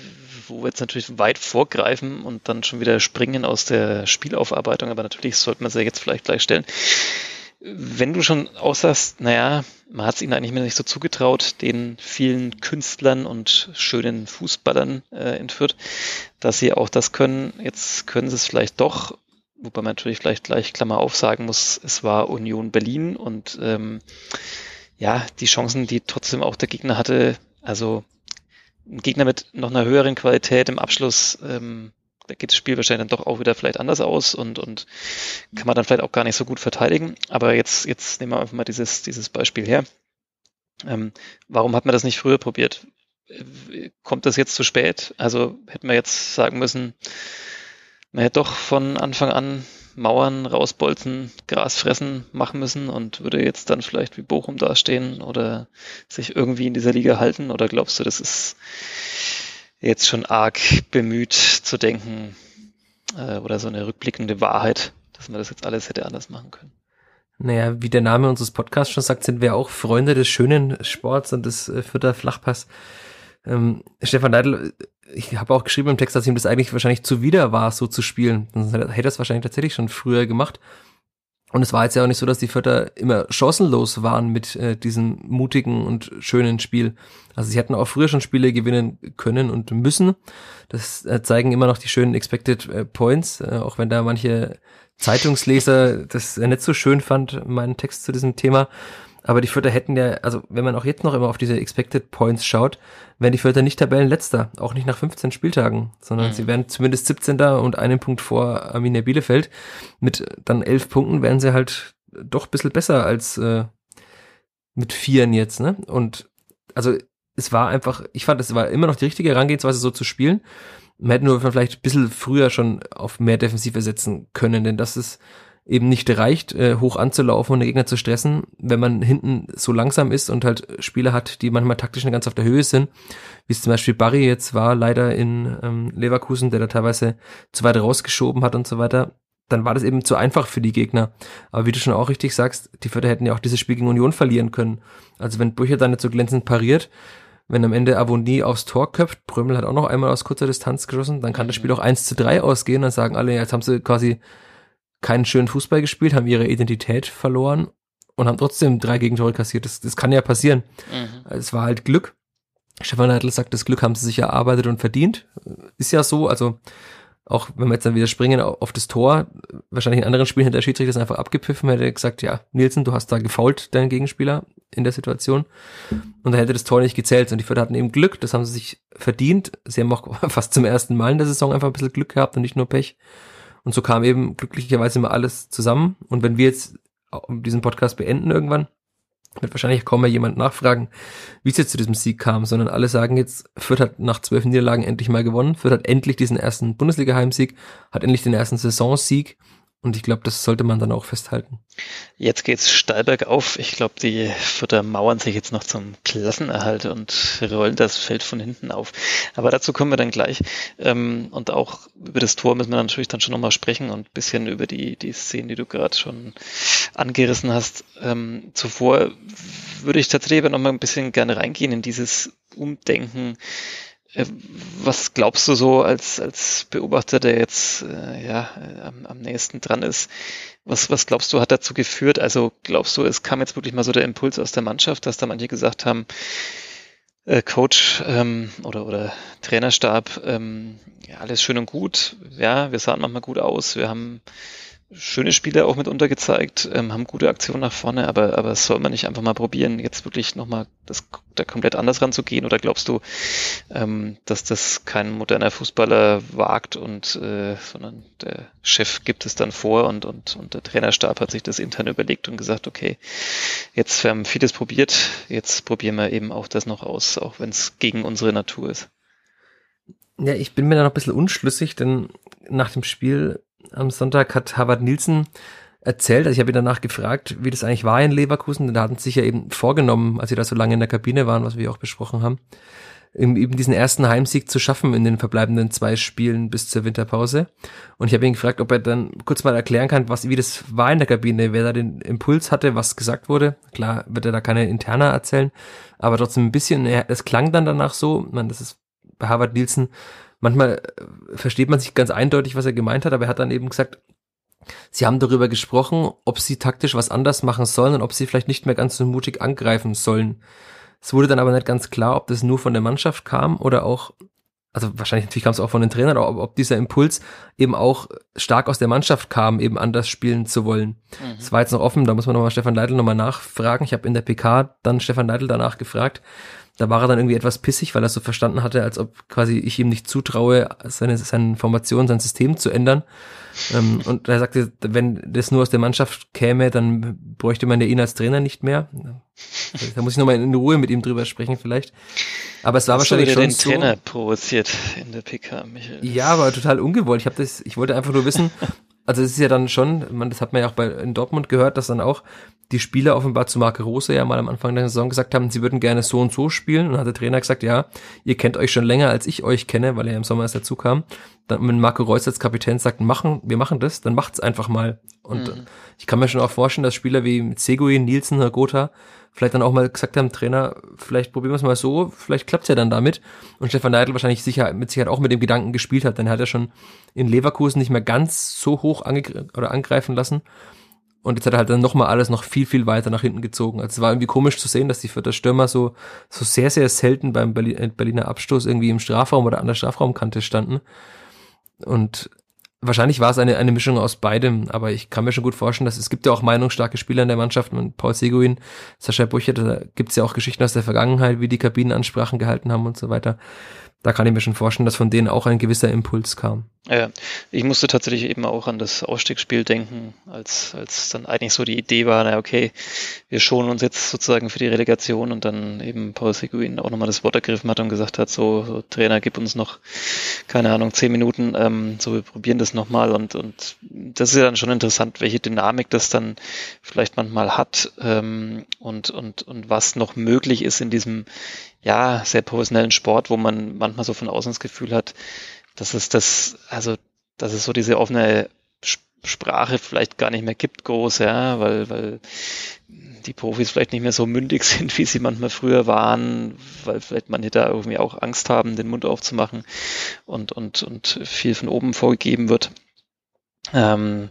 wo wir jetzt natürlich weit vorgreifen und dann schon wieder springen aus der Spielaufarbeitung, aber natürlich sollte man sie jetzt vielleicht gleich stellen. Wenn du schon aussagst, naja, man hat es ihnen eigentlich mehr nicht so zugetraut, den vielen Künstlern und schönen Fußballern äh, entführt, dass sie auch das können. Jetzt können sie es vielleicht doch wobei man natürlich vielleicht gleich Klammer auf sagen muss, es war Union Berlin und ähm, ja, die Chancen, die trotzdem auch der Gegner hatte, also ein Gegner mit noch einer höheren Qualität im Abschluss, ähm, da geht das Spiel wahrscheinlich dann doch auch wieder vielleicht anders aus und, und kann man dann vielleicht auch gar nicht so gut verteidigen. Aber jetzt, jetzt nehmen wir einfach mal dieses, dieses Beispiel her. Ähm, warum hat man das nicht früher probiert? Äh, kommt das jetzt zu spät? Also hätten wir jetzt sagen müssen, man hätte doch von Anfang an Mauern rausbolzen, Gras fressen machen müssen und würde jetzt dann vielleicht wie Bochum dastehen oder sich irgendwie in dieser Liga halten? Oder glaubst du, das ist jetzt schon arg bemüht zu denken äh, oder so eine rückblickende Wahrheit, dass man das jetzt alles hätte anders machen können? Naja, wie der Name unseres Podcasts schon sagt, sind wir auch Freunde des schönen Sports und des äh, Fürther Flachpass. Ähm, Stefan Neidl ich habe auch geschrieben im Text, dass ihm das eigentlich wahrscheinlich zuwider war, so zu spielen. Sonst hätte er es wahrscheinlich tatsächlich schon früher gemacht. Und es war jetzt ja auch nicht so, dass die Vierter immer chancenlos waren mit äh, diesem mutigen und schönen Spiel. Also sie hätten auch früher schon Spiele gewinnen können und müssen. Das äh, zeigen immer noch die schönen Expected äh, Points, äh, auch wenn da manche Zeitungsleser das äh, nicht so schön fand, meinen Text zu diesem Thema. Aber die Vierter hätten ja, also wenn man auch jetzt noch immer auf diese Expected Points schaut, wären die Vierter nicht Tabellenletzter, auch nicht nach 15 Spieltagen, sondern mhm. sie wären zumindest 17. und einen Punkt vor Arminia Bielefeld. Mit dann elf Punkten wären sie halt doch ein bisschen besser als äh, mit Vieren jetzt, ne? Und also es war einfach, ich fand, es war immer noch die richtige Herangehensweise, so zu spielen. Man hätte nur vielleicht ein bisschen früher schon auf mehr Defensive setzen können, denn das ist eben nicht reicht, äh, hoch anzulaufen und den Gegner zu stressen, wenn man hinten so langsam ist und halt Spieler hat, die manchmal taktisch nicht ganz auf der Höhe sind, wie es zum Beispiel Barry jetzt war, leider in ähm, Leverkusen, der da teilweise zu weit rausgeschoben hat und so weiter, dann war das eben zu einfach für die Gegner. Aber wie du schon auch richtig sagst, die Vierter hätten ja auch dieses Spiel gegen Union verlieren können. Also wenn Brücher dann nicht so glänzend pariert, wenn am Ende Avonie aufs Tor köpft, Prömel hat auch noch einmal aus kurzer Distanz geschossen, dann kann das Spiel auch 1 zu 3 ausgehen, dann sagen alle, jetzt haben sie quasi keinen schönen Fußball gespielt, haben ihre Identität verloren und haben trotzdem drei Gegentore kassiert. Das, das kann ja passieren. Mhm. Es war halt Glück. Stefan Neidl sagt, das Glück haben sie sich erarbeitet und verdient. Ist ja so, also auch wenn wir jetzt dann wieder springen auf das Tor, wahrscheinlich in anderen Spielen hätte der Schiedsrichter das einfach abgepfiffen, hätte gesagt, ja, Nielsen, du hast da gefault, deinen Gegenspieler in der Situation. Und da hätte das Tor nicht gezählt. Und die Fürth hatten eben Glück, das haben sie sich verdient. Sie haben auch [LAUGHS] fast zum ersten Mal in der Saison einfach ein bisschen Glück gehabt und nicht nur Pech. Und so kam eben glücklicherweise immer alles zusammen. Und wenn wir jetzt diesen Podcast beenden irgendwann, wird wahrscheinlich kaum mehr jemand nachfragen, wie es jetzt zu diesem Sieg kam, sondern alle sagen jetzt, Fürth hat nach zwölf Niederlagen endlich mal gewonnen. Fürth hat endlich diesen ersten Bundesliga-Heimsieg, hat endlich den ersten Saisonsieg und ich glaube, das sollte man dann auch festhalten. Jetzt geht's steil bergauf. Ich glaube, die Fürther mauern sich jetzt noch zum Klassenerhalt und rollen das Feld von hinten auf. Aber dazu kommen wir dann gleich. Ähm, und auch über das Tor müssen wir natürlich dann schon nochmal sprechen und bisschen über die, die Szenen, die du gerade schon angerissen hast. Ähm, zuvor würde ich tatsächlich aber nochmal ein bisschen gerne reingehen in dieses Umdenken was glaubst du so als, als Beobachter, der jetzt äh, ja, am, am nächsten dran ist? Was, was glaubst du, hat dazu geführt? Also glaubst du, es kam jetzt wirklich mal so der Impuls aus der Mannschaft, dass da manche gesagt haben, äh, Coach ähm, oder, oder Trainerstab, ähm, ja, alles schön und gut, ja, wir sahen manchmal gut aus, wir haben schöne Spiele auch mitunter gezeigt, ähm, haben gute Aktionen nach vorne, aber, aber soll man nicht einfach mal probieren, jetzt wirklich nochmal das, da komplett anders ranzugehen? Oder glaubst du, ähm, dass das kein moderner Fußballer wagt und äh, sondern der Chef gibt es dann vor und, und, und der Trainerstab hat sich das intern überlegt und gesagt, okay, jetzt wir haben vieles probiert, jetzt probieren wir eben auch das noch aus, auch wenn es gegen unsere Natur ist. Ja, ich bin mir da noch ein bisschen unschlüssig, denn nach dem Spiel am Sonntag hat Harvard Nielsen erzählt, also ich habe ihn danach gefragt, wie das eigentlich war in Leverkusen, da hatten sie sich ja eben vorgenommen, als sie da so lange in der Kabine waren, was wir auch besprochen haben, eben diesen ersten Heimsieg zu schaffen in den verbleibenden zwei Spielen bis zur Winterpause. Und ich habe ihn gefragt, ob er dann kurz mal erklären kann, was, wie das war in der Kabine, wer da den Impuls hatte, was gesagt wurde. Klar wird er da keine Interna erzählen, aber trotzdem ein bisschen, es klang dann danach so, man, das ist bei Harvard Nielsen manchmal äh, versteht man sich ganz eindeutig, was er gemeint hat, aber er hat dann eben gesagt, sie haben darüber gesprochen, ob sie taktisch was anders machen sollen und ob sie vielleicht nicht mehr ganz so mutig angreifen sollen. Es wurde dann aber nicht ganz klar, ob das nur von der Mannschaft kam oder auch, also wahrscheinlich natürlich kam es auch von den Trainern, aber ob dieser Impuls eben auch stark aus der Mannschaft kam, eben anders spielen zu wollen. Mhm. Das war jetzt noch offen, da muss man nochmal Stefan Leitl nochmal nachfragen. Ich habe in der PK dann Stefan Leitl danach gefragt, da war er dann irgendwie etwas pissig, weil er so verstanden hatte, als ob quasi ich ihm nicht zutraue, seine, seine Formation, sein System zu ändern. Ähm, und er sagte, wenn das nur aus der Mannschaft käme, dann bräuchte man ja ihn als Trainer nicht mehr. Da muss ich nochmal in Ruhe mit ihm drüber sprechen vielleicht. Aber es war Hast wahrscheinlich schon den so. Trainer provoziert in der PK, Michael. Ja, aber total ungewollt. Ich habe das, ich wollte einfach nur wissen, also es ist ja dann schon, man, das hat man ja auch bei in Dortmund gehört, dass dann auch die Spieler offenbar zu Marke Rose ja mal am Anfang der Saison gesagt haben, sie würden gerne so und so spielen. Und dann hat der Trainer gesagt, ja, ihr kennt euch schon länger, als ich euch kenne, weil er im Sommer erst dazu kam. Dann, wenn Marco Reus als Kapitän sagt, machen, wir machen das, dann macht's einfach mal. Und mhm. ich kann mir schon auch vorstellen, dass Spieler wie Seguin, Nielsen, Gotha vielleicht dann auch mal gesagt haben, Trainer, vielleicht probieren wir es mal so, vielleicht klappt's ja dann damit. Und Stefan Neidl wahrscheinlich sicher, mit Sicherheit auch mit dem Gedanken gespielt hat, denn er hat ja schon in Leverkusen nicht mehr ganz so hoch angegr oder angreifen lassen. Und jetzt hat er halt dann nochmal alles noch viel, viel weiter nach hinten gezogen. Also es war irgendwie komisch zu sehen, dass die Vierter Stürmer so, so sehr, sehr selten beim Berliner Abstoß irgendwie im Strafraum oder an der Strafraumkante standen. Und wahrscheinlich war es eine, eine Mischung aus beidem, aber ich kann mir schon gut vorstellen, dass es gibt ja auch meinungsstarke Spieler in der Mannschaft und Paul Seguin, Sascha Bucher, da gibt es ja auch Geschichten aus der Vergangenheit, wie die Kabinenansprachen gehalten haben und so weiter. Da kann ich mir schon vorstellen, dass von denen auch ein gewisser Impuls kam. Ja, ich musste tatsächlich eben auch an das Ausstiegsspiel denken, als, als dann eigentlich so die Idee war, na okay, wir schonen uns jetzt sozusagen für die Relegation und dann eben Paul Seguin auch nochmal das Wort ergriffen hat und gesagt hat, so, so Trainer, gib uns noch, keine Ahnung, zehn Minuten, ähm, so wir probieren das nochmal und, und das ist ja dann schon interessant, welche Dynamik das dann vielleicht manchmal hat ähm, und, und, und was noch möglich ist in diesem ja, sehr professionellen Sport, wo man manchmal so von außen das Gefühl hat, dass es das, also, dass es so diese offene Sprache vielleicht gar nicht mehr gibt, groß, ja, weil, weil die Profis vielleicht nicht mehr so mündig [LAUGHS] sind, wie sie manchmal früher waren, weil vielleicht manche da irgendwie auch Angst haben, den Mund aufzumachen und, und, und viel von oben vorgegeben wird. Ähm,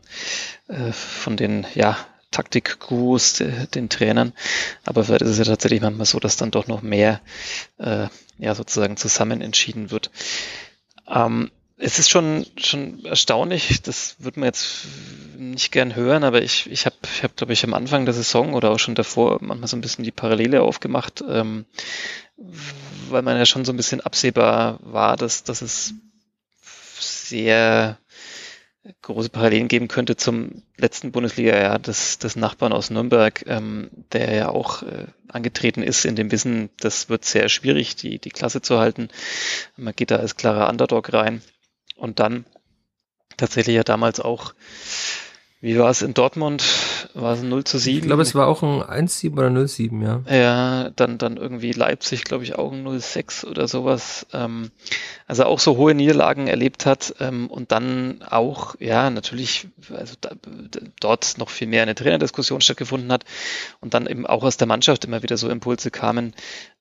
äh, von den, ja, Taktik-Gurus, den Trainern. Aber vielleicht ist es ja tatsächlich manchmal so, dass dann doch noch mehr äh, ja sozusagen zusammen entschieden wird. Ähm, es ist schon, schon erstaunlich, das wird man jetzt nicht gern hören, aber ich, ich habe, ich hab, glaube ich, am Anfang der Saison oder auch schon davor manchmal so ein bisschen die Parallele aufgemacht, ähm, weil man ja schon so ein bisschen absehbar war, dass, dass es sehr große Parallelen geben könnte zum letzten Bundesliga-Jahr des, des Nachbarn aus Nürnberg, ähm, der ja auch äh, angetreten ist in dem Wissen, das wird sehr schwierig, die, die Klasse zu halten. Man geht da als klarer Underdog rein und dann tatsächlich ja damals auch wie war es in Dortmund? War es ein 0 zu 7? Ich glaube, es war auch ein 1-7 oder 0-7, ja. Ja, dann, dann irgendwie Leipzig, glaube ich, auch ein 0-6 oder sowas. Ähm, also auch so hohe Niederlagen erlebt hat ähm, und dann auch, ja, natürlich, also da, dort noch viel mehr eine Trainerdiskussion stattgefunden hat und dann eben auch aus der Mannschaft immer wieder so Impulse kamen,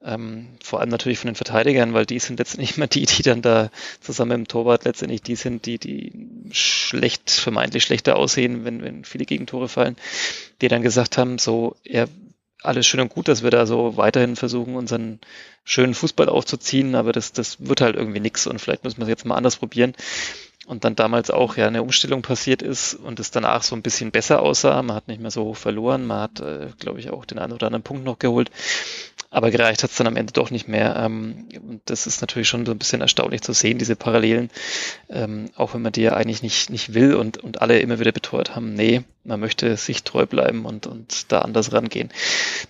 ähm, vor allem natürlich von den Verteidigern, weil die sind letztendlich immer die, die dann da zusammen im Torwart letztendlich die sind, die, die schlecht, vermeintlich schlechter aussehen, wenn, wenn viele Gegentore fallen, die dann gesagt haben, so, ja, alles schön und gut, dass wir da so weiterhin versuchen, unseren schönen Fußball aufzuziehen, aber das, das wird halt irgendwie nix und vielleicht müssen wir es jetzt mal anders probieren und dann damals auch ja eine Umstellung passiert ist und es danach so ein bisschen besser aussah. Man hat nicht mehr so hoch verloren, man hat, äh, glaube ich, auch den einen oder anderen Punkt noch geholt. Aber gereicht hat es dann am Ende doch nicht mehr. Ähm, und das ist natürlich schon so ein bisschen erstaunlich zu sehen, diese Parallelen, ähm, auch wenn man die ja eigentlich nicht, nicht will und, und alle immer wieder beteuert haben, nee, man möchte sich treu bleiben und, und da anders rangehen.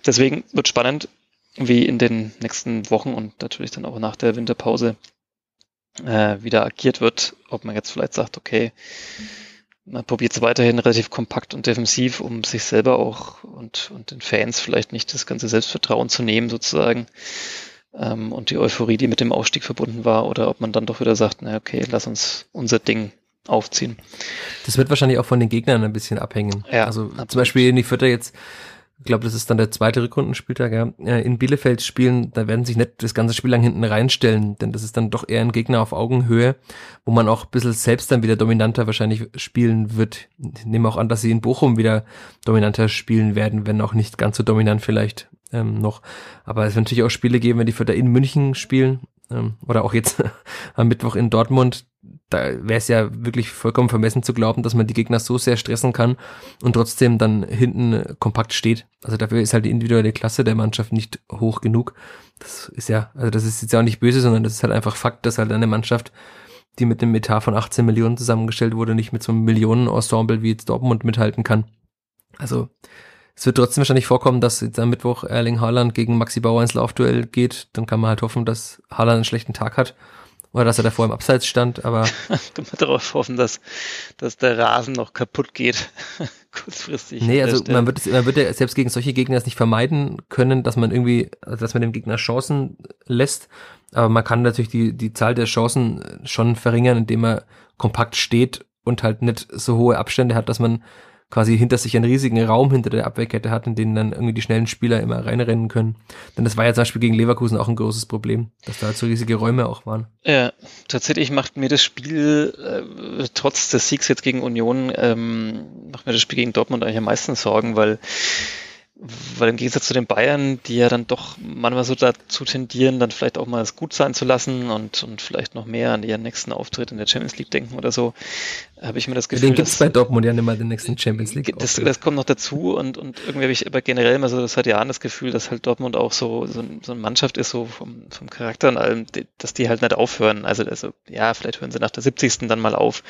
Deswegen wird spannend, wie in den nächsten Wochen und natürlich dann auch nach der Winterpause äh, wieder agiert wird, ob man jetzt vielleicht sagt, okay, man probiert es weiterhin relativ kompakt und defensiv, um sich selber auch und, und den Fans vielleicht nicht das ganze Selbstvertrauen zu nehmen sozusagen ähm, und die Euphorie, die mit dem Aufstieg verbunden war, oder ob man dann doch wieder sagt, na okay, lass uns unser Ding aufziehen. Das wird wahrscheinlich auch von den Gegnern ein bisschen abhängen. Ja, also absolut. zum Beispiel in die Vierter jetzt ich glaube, das ist dann der zweite Rückrundenspieltag, ja, in Bielefeld spielen, da werden sich nicht das ganze Spiel lang hinten reinstellen, denn das ist dann doch eher ein Gegner auf Augenhöhe, wo man auch ein bisschen selbst dann wieder dominanter wahrscheinlich spielen wird. Ich nehme auch an, dass sie in Bochum wieder dominanter spielen werden, wenn auch nicht ganz so dominant vielleicht ähm, noch. Aber es wird natürlich auch Spiele geben, wenn die da in München spielen ähm, oder auch jetzt [LAUGHS] am Mittwoch in Dortmund da wäre es ja wirklich vollkommen vermessen zu glauben, dass man die Gegner so sehr stressen kann und trotzdem dann hinten kompakt steht. Also dafür ist halt die individuelle Klasse der Mannschaft nicht hoch genug. Das ist ja, also das ist jetzt ja auch nicht böse, sondern das ist halt einfach Fakt, dass halt eine Mannschaft, die mit einem Etat von 18 Millionen zusammengestellt wurde, nicht mit so einem Millionenensemble wie jetzt Dortmund mithalten kann. Also es wird trotzdem wahrscheinlich vorkommen, dass jetzt am Mittwoch Erling Haaland gegen Maxi Bauer ins Laufduell geht. Dann kann man halt hoffen, dass Haaland einen schlechten Tag hat oder dass er davor im Abseits stand, aber. [LAUGHS] Kann man darauf hoffen, dass, dass der Rasen noch kaputt geht. [LAUGHS] Kurzfristig. Nee, also man wird, es, man wird ja selbst gegen solche Gegner es nicht vermeiden können, dass man irgendwie, also dass man dem Gegner Chancen lässt. Aber man kann natürlich die, die Zahl der Chancen schon verringern, indem man kompakt steht und halt nicht so hohe Abstände hat, dass man quasi hinter sich einen riesigen Raum hinter der Abwehrkette hat, in den dann irgendwie die schnellen Spieler immer reinrennen können. Denn das war ja zum Beispiel gegen Leverkusen auch ein großes Problem, dass da halt so riesige Räume auch waren. Ja, tatsächlich macht mir das Spiel, äh, trotz des Siegs jetzt gegen Union, ähm, macht mir das Spiel gegen Dortmund eigentlich am meisten Sorgen, weil weil im Gegensatz zu den Bayern, die ja dann doch manchmal so dazu tendieren, dann vielleicht auch mal es gut sein zu lassen und, und vielleicht noch mehr an ihren nächsten Auftritt in der Champions League denken oder so, habe ich mir das Gefühl. Den gibt es bei Dortmund ja nicht mal den nächsten Champions League. Das, das kommt noch dazu und, und irgendwie habe ich aber generell immer so seit Jahren das Gefühl, dass halt Dortmund auch so, so, so eine Mannschaft ist, so vom, vom Charakter und allem, dass die halt nicht aufhören. Also, also ja, vielleicht hören sie nach der 70. dann mal auf,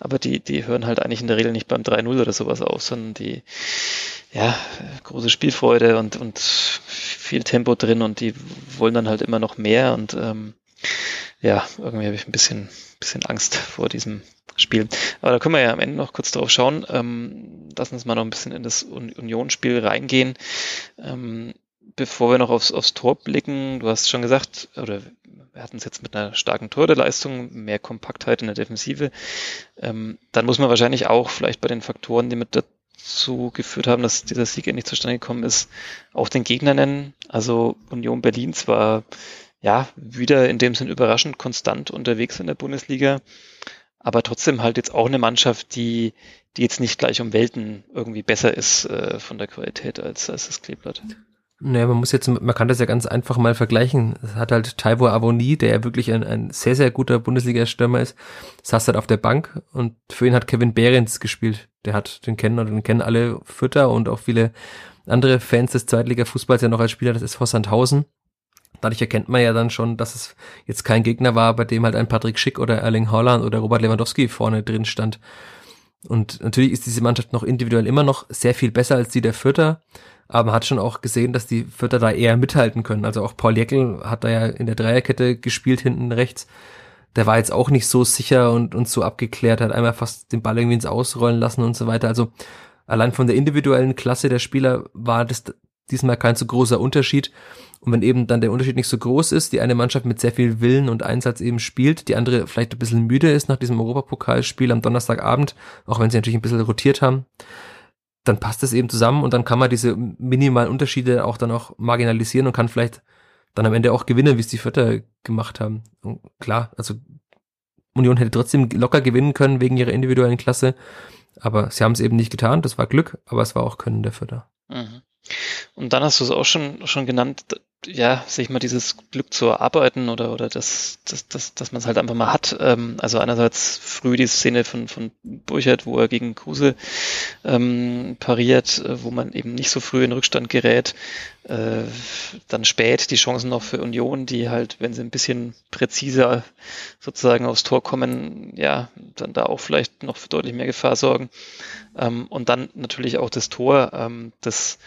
aber die, die hören halt eigentlich in der Regel nicht beim 3-0 oder sowas auf, sondern die ja, große Spielfreude und, und viel Tempo drin und die wollen dann halt immer noch mehr und ähm, ja, irgendwie habe ich ein bisschen, bisschen Angst vor diesem Spiel. Aber da können wir ja am Ende noch kurz drauf schauen. Ähm, lass uns mal noch ein bisschen in das Unionsspiel reingehen. Ähm, bevor wir noch aufs, aufs Tor blicken, du hast schon gesagt, oder wir hatten es jetzt mit einer starken Torleistung, mehr Kompaktheit in der Defensive, ähm, dann muss man wahrscheinlich auch vielleicht bei den Faktoren, die mit dazu geführt haben, dass dieser Sieg endlich zustande gekommen ist, auch den Gegner nennen. Also Union Berlin zwar ja wieder in dem Sinn überraschend konstant unterwegs in der Bundesliga, aber trotzdem halt jetzt auch eine Mannschaft, die, die jetzt nicht gleich um Welten irgendwie besser ist äh, von der Qualität als, als das Kleeblatt. Naja, man muss jetzt, man kann das ja ganz einfach mal vergleichen. Es hat halt Taiwo Avoni, der ja wirklich ein, ein sehr, sehr guter Bundesliga-Stürmer ist, saß halt auf der Bank und für ihn hat Kevin Behrens gespielt. Der hat den kennen und den kennen alle Fütter und auch viele andere Fans des Zweitliga-Fußballs ja noch als Spieler des SV Sandhausen. Dadurch erkennt man ja dann schon, dass es jetzt kein Gegner war, bei dem halt ein Patrick Schick oder Erling Haaland oder Robert Lewandowski vorne drin stand. Und natürlich ist diese Mannschaft noch individuell immer noch sehr viel besser als die der Fürther aber man hat schon auch gesehen, dass die Vierter da eher mithalten können. Also auch Paul Jäckel hat da ja in der Dreierkette gespielt hinten rechts. Der war jetzt auch nicht so sicher und, und so abgeklärt, hat einmal fast den Ball irgendwie ins Ausrollen lassen und so weiter. Also allein von der individuellen Klasse der Spieler war das diesmal kein so großer Unterschied. Und wenn eben dann der Unterschied nicht so groß ist, die eine Mannschaft mit sehr viel Willen und Einsatz eben spielt, die andere vielleicht ein bisschen müde ist nach diesem Europapokalspiel am Donnerstagabend, auch wenn sie natürlich ein bisschen rotiert haben, dann passt es eben zusammen und dann kann man diese minimalen Unterschiede auch dann auch marginalisieren und kann vielleicht dann am Ende auch gewinnen, wie es die Vierter gemacht haben. Und klar, also Union hätte trotzdem locker gewinnen können wegen ihrer individuellen Klasse, aber sie haben es eben nicht getan. Das war Glück, aber es war auch Können der Vierter. Mhm. Und dann hast du es auch schon, schon genannt, ja, sich mal dieses Glück zu erarbeiten oder, oder das, das, das, dass man es halt einfach mal hat. Ähm, also einerseits früh die Szene von, von Burchert, wo er gegen Kruse ähm, pariert, äh, wo man eben nicht so früh in Rückstand gerät. Äh, dann spät die Chancen noch für Union, die halt, wenn sie ein bisschen präziser sozusagen aufs Tor kommen, ja, dann da auch vielleicht noch für deutlich mehr Gefahr sorgen. Ähm, und dann natürlich auch das Tor, ähm, das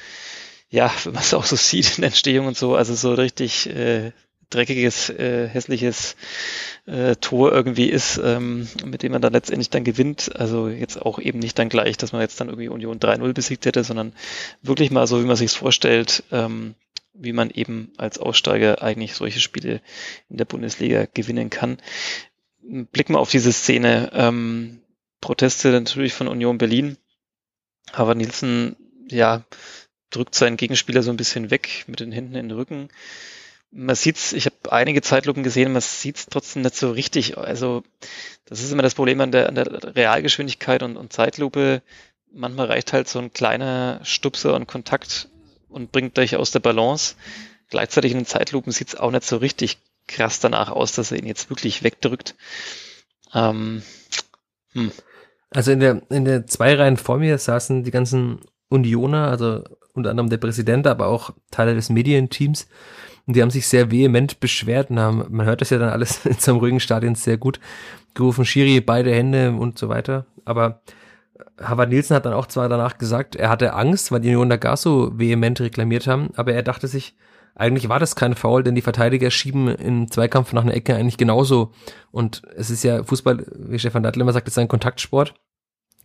ja, [LAUGHS] wenn man es auch so sieht in Entstehung und so, also so richtig äh, dreckiges, äh, hässliches äh, Tor irgendwie ist, ähm, mit dem man dann letztendlich dann gewinnt. Also jetzt auch eben nicht dann gleich, dass man jetzt dann irgendwie Union 3-0 besiegt hätte, sondern wirklich mal so, wie man sich vorstellt, ähm, wie man eben als Aussteiger eigentlich solche Spiele in der Bundesliga gewinnen kann. Blicken wir auf diese Szene. Ähm, Proteste natürlich von Union Berlin. Aber Nielsen, ja, drückt seinen Gegenspieler so ein bisschen weg mit den Händen in den Rücken. Man sieht's, ich habe einige Zeitlupen gesehen, man sieht's trotzdem nicht so richtig. Also das ist immer das Problem an der, an der Realgeschwindigkeit und, und Zeitlupe. Manchmal reicht halt so ein kleiner Stupser und Kontakt und bringt euch aus der Balance. Gleichzeitig in den Zeitlupen sieht's auch nicht so richtig krass danach aus, dass er ihn jetzt wirklich wegdrückt. Ähm, hm. Also in der, in der zwei Reihen vor mir saßen die ganzen Unioner, also unter anderem der Präsident, aber auch Teile des Medienteams. Und die haben sich sehr vehement beschwert und haben, man hört das ja dann alles [LAUGHS] in so einem ruhigen Stadion sehr gut, gerufen, Schiri, beide Hände und so weiter. Aber Harvard Nielsen hat dann auch zwar danach gesagt, er hatte Angst, weil die Unioner gar so vehement reklamiert haben, aber er dachte sich, eigentlich war das kein Foul, denn die Verteidiger schieben im Zweikampf nach einer Ecke eigentlich genauso. Und es ist ja Fußball, wie Stefan Dattler immer sagt, ist ein Kontaktsport.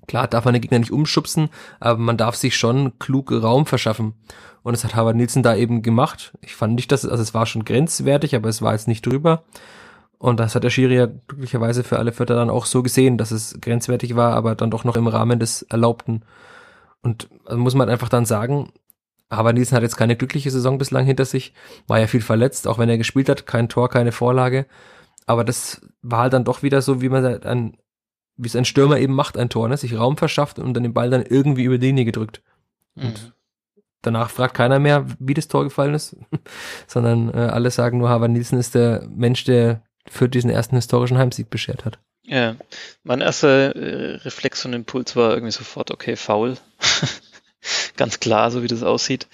Klar darf man den Gegner nicht umschubsen, aber man darf sich schon klug Raum verschaffen. Und das hat Harvard Nielsen da eben gemacht. Ich fand nicht, dass es, also es war schon grenzwertig, aber es war jetzt nicht drüber. Und das hat der Schiri ja glücklicherweise für alle Vierter dann auch so gesehen, dass es grenzwertig war, aber dann doch noch im Rahmen des Erlaubten. Und also muss man einfach dann sagen, Harvard Nielsen hat jetzt keine glückliche Saison bislang hinter sich, war ja viel verletzt, auch wenn er gespielt hat, kein Tor, keine Vorlage. Aber das war halt dann doch wieder so, wie man ein wie es ein Stürmer eben macht, ein Tor, ne? sich Raum verschafft und dann den Ball dann irgendwie über die Linie gedrückt. Und mhm. danach fragt keiner mehr, wie das Tor gefallen ist, [LAUGHS] sondern äh, alle sagen nur, Harvard Nielsen ist der Mensch, der für diesen ersten historischen Heimsieg beschert hat. Ja, mein erster äh, Reflex und Impuls war irgendwie sofort, okay, faul. [LAUGHS] Ganz klar, so wie das aussieht.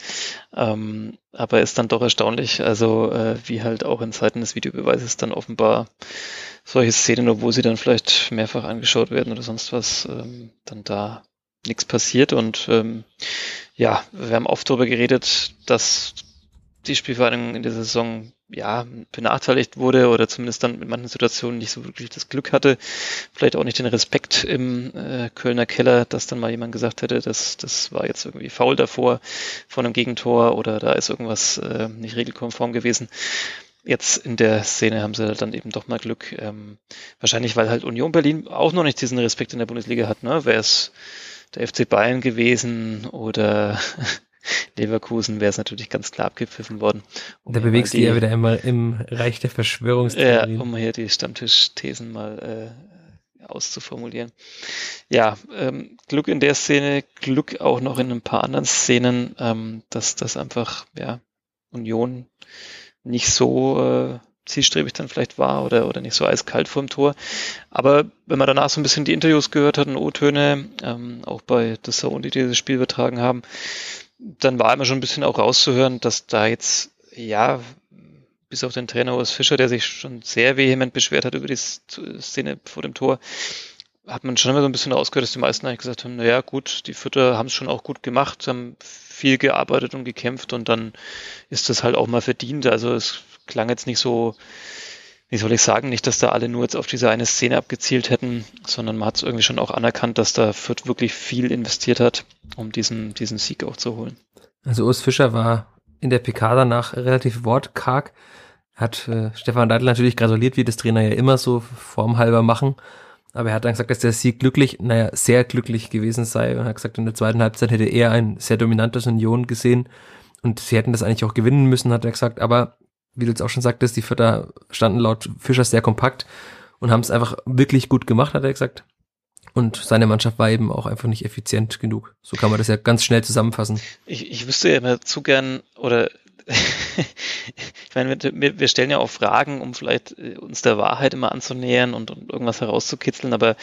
Ähm, aber ist dann doch erstaunlich, also äh, wie halt auch in Zeiten des Videobeweises dann offenbar solche Szenen, obwohl sie dann vielleicht mehrfach angeschaut werden oder sonst was, ähm, dann da nichts passiert. Und ähm, ja, wir haben oft darüber geredet, dass die Spielvereinigung in der Saison ja benachteiligt wurde oder zumindest dann in manchen Situationen nicht so wirklich das Glück hatte, vielleicht auch nicht den Respekt im äh, Kölner Keller, dass dann mal jemand gesagt hätte, dass das war jetzt irgendwie faul davor von einem Gegentor oder da ist irgendwas äh, nicht regelkonform gewesen. Jetzt in der Szene haben sie dann eben doch mal Glück. Ähm, wahrscheinlich, weil halt Union Berlin auch noch nicht diesen Respekt in der Bundesliga hat. Ne? Wäre es der FC Bayern gewesen oder [LAUGHS] Leverkusen wäre es natürlich ganz klar abgepfiffen worden. Um da bewegst du ja wieder immer im Reich der Verschwörungstheorien. Ja, um hier die Stammtischthesen mal äh, auszuformulieren. Ja, ähm, Glück in der Szene, Glück auch noch in ein paar anderen Szenen, ähm, dass das einfach, ja, Union nicht so äh, zielstrebig dann vielleicht war oder, oder nicht so eiskalt vorm Tor. Aber wenn man danach so ein bisschen die Interviews gehört hat und O-Töne, ähm, auch bei The Zone, die dieses Spiel übertragen haben, dann war immer schon ein bisschen auch rauszuhören, dass da jetzt, ja, bis auf den Trainer Urs Fischer, der sich schon sehr vehement beschwert hat über die Szene vor dem Tor, hat man schon immer so ein bisschen rausgehört, dass die meisten eigentlich gesagt haben, naja, gut, die Fütter haben es schon auch gut gemacht, haben viel gearbeitet und gekämpft und dann ist das halt auch mal verdient. Also es klang jetzt nicht so, wie soll ich sagen, nicht, dass da alle nur jetzt auf diese eine Szene abgezielt hätten, sondern man hat es irgendwie schon auch anerkannt, dass da Fürth wirklich viel investiert hat, um diesen, diesen Sieg auch zu holen. Also Urs Fischer war in der PK danach relativ wortkarg, hat äh, Stefan Leitl natürlich gratuliert, wie das Trainer ja immer so formhalber machen. Aber er hat dann gesagt, dass der Sieg glücklich, naja, sehr glücklich gewesen sei und hat gesagt, in der zweiten Halbzeit hätte er ein sehr dominantes Union gesehen und sie hätten das eigentlich auch gewinnen müssen, hat er gesagt. Aber wie du jetzt auch schon sagtest, die Vierter standen laut Fischer sehr kompakt und haben es einfach wirklich gut gemacht, hat er gesagt. Und seine Mannschaft war eben auch einfach nicht effizient genug. So kann man das ja ganz schnell zusammenfassen. Ich, ich wüsste ja immer zu gern, oder [LAUGHS] ich meine, wir, wir, stellen ja auch Fragen, um vielleicht äh, uns der Wahrheit immer anzunähern und, und, irgendwas herauszukitzeln, aber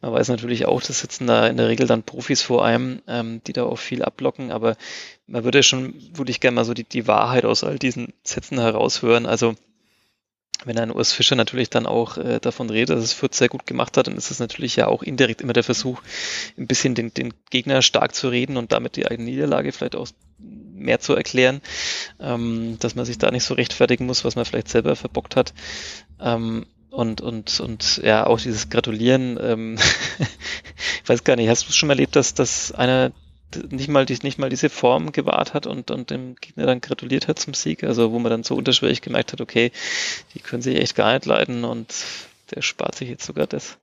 man weiß natürlich auch, das sitzen da in der Regel dann Profis vor einem, ähm, die da auch viel ablocken, aber man würde schon, würde ich gerne mal so die, die Wahrheit aus all diesen Sätzen heraushören. Also wenn ein Urs Fischer natürlich dann auch äh, davon redet, dass es Fürth sehr gut gemacht hat, dann ist es natürlich ja auch indirekt immer der Versuch, ein bisschen den, den Gegner stark zu reden und damit die eigene Niederlage vielleicht auch mehr zu erklären, ähm, dass man sich da nicht so rechtfertigen muss, was man vielleicht selber verbockt hat. Ähm, und, und, und ja, auch dieses Gratulieren, ähm, [LAUGHS] ich weiß gar nicht, hast du schon erlebt, dass, dass einer nicht mal, nicht mal diese Form gewahrt hat und, und dem Gegner dann gratuliert hat zum Sieg, also wo man dann so unterschwellig gemerkt hat, okay, die können sich echt gar nicht leiden und der spart sich jetzt sogar das.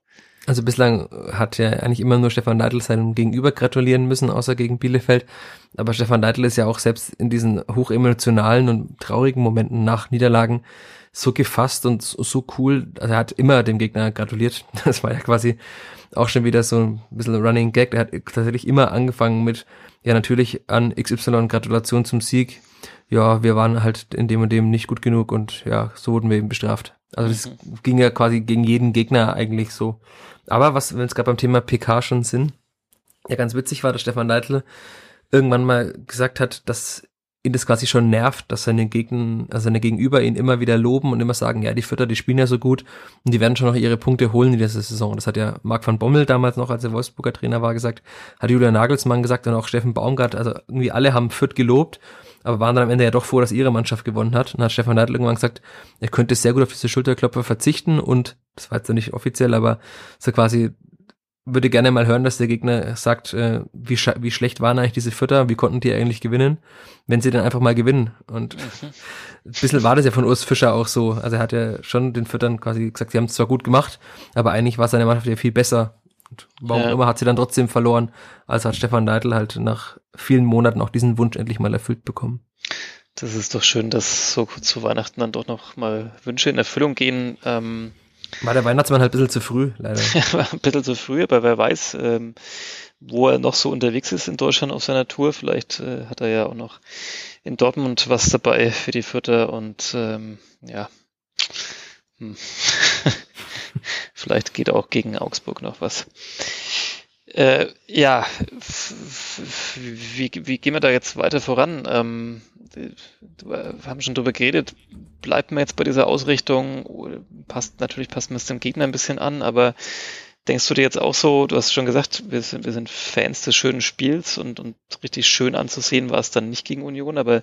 Also bislang hat ja eigentlich immer nur Stefan Neidl seinem Gegenüber gratulieren müssen, außer gegen Bielefeld. Aber Stefan Neidl ist ja auch selbst in diesen hochemotionalen und traurigen Momenten nach Niederlagen so gefasst und so cool. Also er hat immer dem Gegner gratuliert. [LAUGHS] Das war ja quasi auch schon wieder so ein bisschen Running Gag. Er hat tatsächlich immer angefangen mit, ja natürlich an XY Gratulation zum Sieg. Ja, wir waren halt in dem und dem nicht gut genug und ja, so wurden wir eben bestraft. Also das mhm. ging ja quasi gegen jeden Gegner eigentlich so. Aber was, wenn es gerade beim Thema PK schon sind, ja ganz witzig war, dass Stefan Leitl irgendwann mal gesagt hat, dass ihn das quasi schon nervt, dass seine Gegner, also seine Gegenüber ihn immer wieder loben und immer sagen, ja, die Fütter, die spielen ja so gut und die werden schon noch ihre Punkte holen in dieser Saison. Das hat ja Marc van Bommel damals noch, als er Wolfsburger Trainer war, gesagt, hat Julian Nagelsmann gesagt und auch Steffen Baumgart, also irgendwie alle haben Fürth gelobt, aber waren dann am Ende ja doch froh, dass ihre Mannschaft gewonnen hat. Und dann hat Stefan Neidl irgendwann gesagt, er könnte sehr gut auf diese Schulterklopfer verzichten und, das war jetzt nicht offiziell, aber so quasi würde gerne mal hören, dass der Gegner sagt, äh, wie, wie schlecht waren eigentlich diese Fütter, wie konnten die eigentlich gewinnen, wenn sie dann einfach mal gewinnen. Und mhm. ein bisschen war das ja von Urs Fischer auch so. Also er hat ja schon den Füttern quasi gesagt, sie haben es zwar gut gemacht, aber eigentlich war seine Mannschaft ja viel besser. Und warum ja. immer hat sie dann trotzdem verloren. Also hat Stefan Neidl halt nach vielen Monaten auch diesen Wunsch endlich mal erfüllt bekommen. Das ist doch schön, dass so kurz vor Weihnachten dann doch noch mal Wünsche in Erfüllung gehen. Ähm War der Weihnachtsmann halt ein bisschen zu früh, leider. [LAUGHS] War ein bisschen zu früh, aber wer weiß, ähm, wo er noch so unterwegs ist in Deutschland auf seiner Tour. Vielleicht äh, hat er ja auch noch in Dortmund was dabei für die Vierter und ähm, ja, hm. [LAUGHS] vielleicht geht auch gegen Augsburg noch was. Äh, ja, wie, wie gehen wir da jetzt weiter voran? Ähm, wir haben schon drüber geredet, bleibt man jetzt bei dieser Ausrichtung? Passt, natürlich passt man es dem Gegner ein bisschen an, aber denkst du dir jetzt auch so, du hast schon gesagt, wir sind, wir sind Fans des schönen Spiels und, und richtig schön anzusehen war es dann nicht gegen Union, aber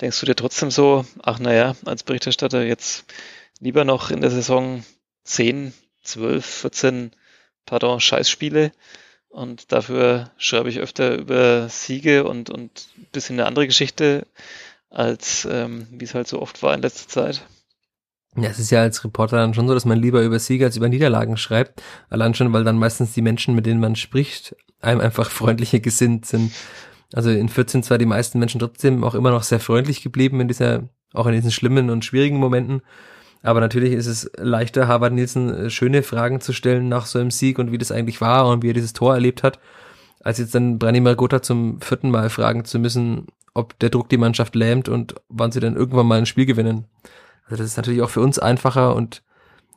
denkst du dir trotzdem so, ach naja, als Berichterstatter jetzt lieber noch in der Saison 10, 12, 14, pardon, Scheißspiele und dafür schreibe ich öfter über Siege und, und ein bisschen eine andere Geschichte, als ähm, wie es halt so oft war in letzter Zeit. Ja, es ist ja als Reporter dann schon so, dass man lieber über Siege als über Niederlagen schreibt. Allein schon, weil dann meistens die Menschen, mit denen man spricht, einem einfach [LAUGHS] freundlicher gesinnt sind. Also in 14 zwar die meisten Menschen trotzdem auch immer noch sehr freundlich geblieben in dieser, auch in diesen schlimmen und schwierigen Momenten. Aber natürlich ist es leichter, Harvard Nielsen äh, schöne Fragen zu stellen nach so einem Sieg und wie das eigentlich war und wie er dieses Tor erlebt hat, als jetzt dann Branimir Gotha zum vierten Mal fragen zu müssen, ob der Druck die Mannschaft lähmt und wann sie dann irgendwann mal ein Spiel gewinnen. Also das ist natürlich auch für uns einfacher und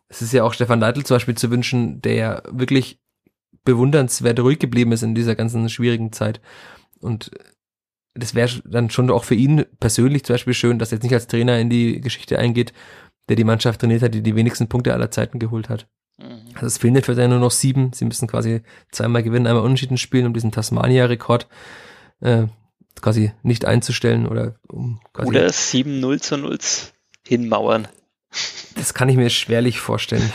es ist ja auch Stefan Leitl zum Beispiel zu wünschen, der ja wirklich bewundernswert ruhig geblieben ist in dieser ganzen schwierigen Zeit. Und das wäre dann schon auch für ihn persönlich zum Beispiel schön, dass er jetzt nicht als Trainer in die Geschichte eingeht, der die Mannschaft trainiert hat, die die wenigsten Punkte aller Zeiten geholt hat. Mhm. Also es fehlen für nur noch sieben. Sie müssen quasi zweimal gewinnen, einmal unentschieden spielen, um diesen Tasmania-Rekord äh, quasi nicht einzustellen oder um quasi Oder 7-0 zu 0 hinmauern. Das kann ich mir schwerlich vorstellen.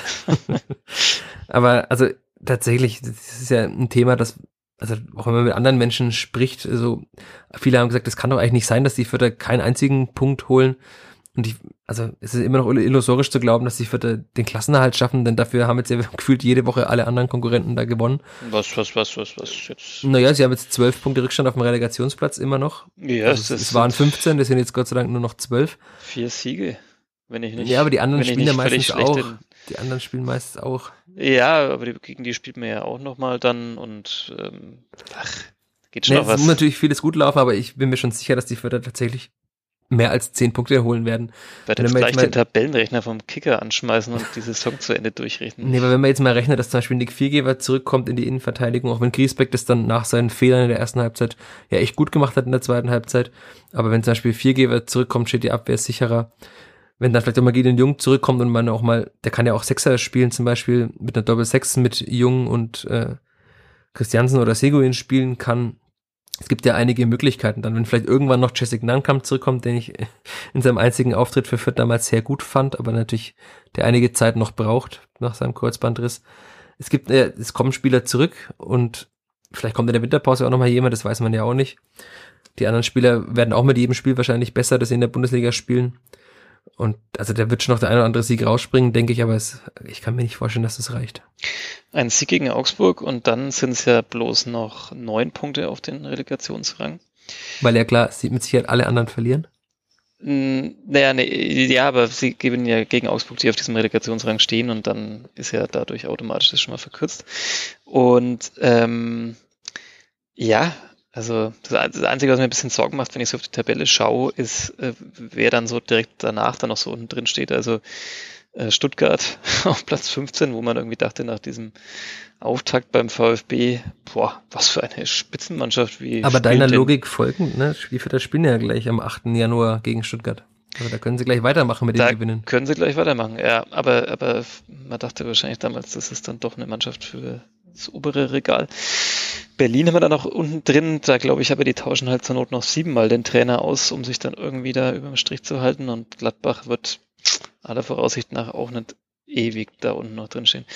[LAUGHS] Aber also tatsächlich, das ist ja ein Thema, das also auch wenn man mit anderen Menschen spricht, so also viele haben gesagt, es kann doch eigentlich nicht sein, dass die Vierter keinen einzigen Punkt holen. Und ich, also es ist immer noch illusorisch zu glauben, dass die Vierter den Klassenerhalt schaffen, denn dafür haben jetzt ja [LAUGHS] gefühlt jede Woche alle anderen Konkurrenten da gewonnen. Was, was, was, was, was jetzt? Naja, sie haben jetzt zwölf Punkte Rückstand auf dem Relegationsplatz immer noch. Ja, also es, es waren 15, das sind jetzt Gott sei Dank nur noch zwölf. Vier Siege, wenn ich nicht. Ja, aber die anderen spielen ja meistens auch. Die anderen spielen meistens auch. Ja, aber die, gegen die spielt man ja auch nochmal dann und ähm, ach, geht schon nee, noch was. Es muss natürlich vieles gut laufen, aber ich bin mir schon sicher, dass die Vierter tatsächlich mehr als zehn Punkte erholen werden. Ich werde jetzt gleich mal, den Tabellenrechner vom Kicker anschmeißen und die Saison zu Ende durchrechnen. Nee, aber wenn man jetzt mal rechnet, dass zum Beispiel Nick Viergeber zurückkommt in die Innenverteidigung, auch wenn Griesbeck das dann nach seinen Fehlern in der ersten Halbzeit ja echt gut gemacht hat in der zweiten Halbzeit, aber wenn zum Beispiel Viergeber zurückkommt, steht die Abwehr sicherer. Wenn dann vielleicht auch mal Gideon Jung zurückkommt und man auch mal, der kann ja auch Sechser spielen, zum Beispiel mit einer Doppel-Sechs mit Jung und äh, Christiansen oder Seguin spielen kann, es gibt ja einige Möglichkeiten dann, wenn vielleicht irgendwann noch Jessica Nankamp zurückkommt, den ich in seinem einzigen Auftritt für Fürth damals sehr gut fand, aber natürlich der einige Zeit noch braucht nach seinem Kreuzbandriss. Es gibt, äh, es kommen Spieler zurück und vielleicht kommt in der Winterpause auch nochmal jemand, das weiß man ja auch nicht. Die anderen Spieler werden auch mit jedem Spiel wahrscheinlich besser, dass sie in der Bundesliga spielen. Und also da wird schon noch der eine oder andere Sieg rausspringen, denke ich, aber es, ich kann mir nicht vorstellen, dass das reicht. Ein Sieg gegen Augsburg und dann sind es ja bloß noch neun Punkte auf den Relegationsrang. Weil ja klar, sie mit Sicherheit alle anderen verlieren. Naja, nee, ja, aber sie geben ja gegen Augsburg, die auf diesem Relegationsrang stehen und dann ist ja dadurch automatisch das schon mal verkürzt. Und ähm, ja, also das, Einzige, was mir ein bisschen Sorgen macht, wenn ich so auf die Tabelle schaue, ist, äh, wer dann so direkt danach dann noch so unten drin steht. Also äh, Stuttgart [LAUGHS] auf Platz 15, wo man irgendwie dachte, nach diesem Auftakt beim VfB, boah, was für eine Spitzenmannschaft. Wie Aber deiner Logik folgend, ne? Spielvierter spielen ja gleich am 8. Januar gegen Stuttgart. Also da können sie gleich weitermachen mit den Gewinnen. Können sie gleich weitermachen, ja. Aber, aber man dachte wahrscheinlich damals, das ist dann doch eine Mannschaft für das obere Regal. Berlin haben wir dann noch unten drin, da glaube ich, aber die tauschen halt zur Not noch siebenmal den Trainer aus, um sich dann irgendwie da über den Strich zu halten und Gladbach wird aller Voraussicht nach auch nicht ewig da unten noch drin stehen.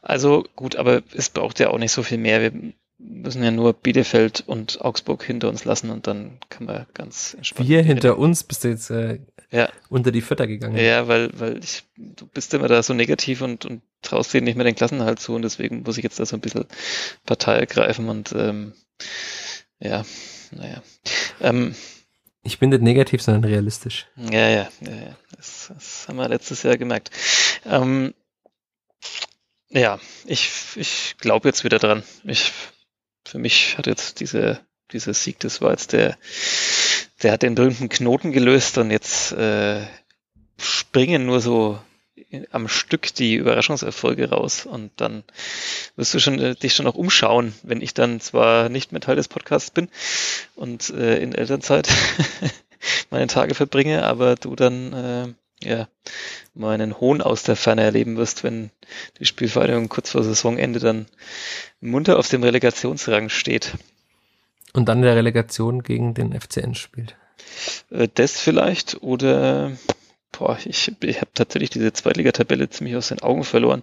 Also gut, aber es braucht ja auch nicht so viel mehr. Wir müssen ja nur Bielefeld und Augsburg hinter uns lassen und dann kann man ganz entspannt. Wir hinter uns bist du jetzt äh, ja. unter die Vierter gegangen. Ja, weil, weil ich, du bist immer da so negativ und, und traust denen nicht mehr den Klassenhalt zu und deswegen muss ich jetzt da so ein bisschen Partei ergreifen und ähm, ja, naja. Ähm, ich bin nicht negativ, sondern realistisch. Ja, ja, ja, ja. Das, das haben wir letztes Jahr gemerkt. Ähm, Ja, ich, ich glaube jetzt wieder dran. Ich, für mich hat jetzt diese, dieser Sieg, das war jetzt der, der hat den berühmten Knoten gelöst und jetzt äh, springen nur so am Stück die Überraschungserfolge raus. Und dann wirst du schon äh, dich schon noch umschauen, wenn ich dann zwar nicht mehr Teil des Podcasts bin und äh, in Elternzeit [LAUGHS] meine Tage verbringe, aber du dann äh, ja meinen Hohn aus der Ferne erleben wirst, wenn die Spielvereinigung kurz vor Saisonende dann munter auf dem Relegationsrang steht. Und dann in der Relegation gegen den FCN spielt. Äh, das vielleicht oder boah, ich, ich habe tatsächlich diese Zweitligatabelle ziemlich aus den Augen verloren.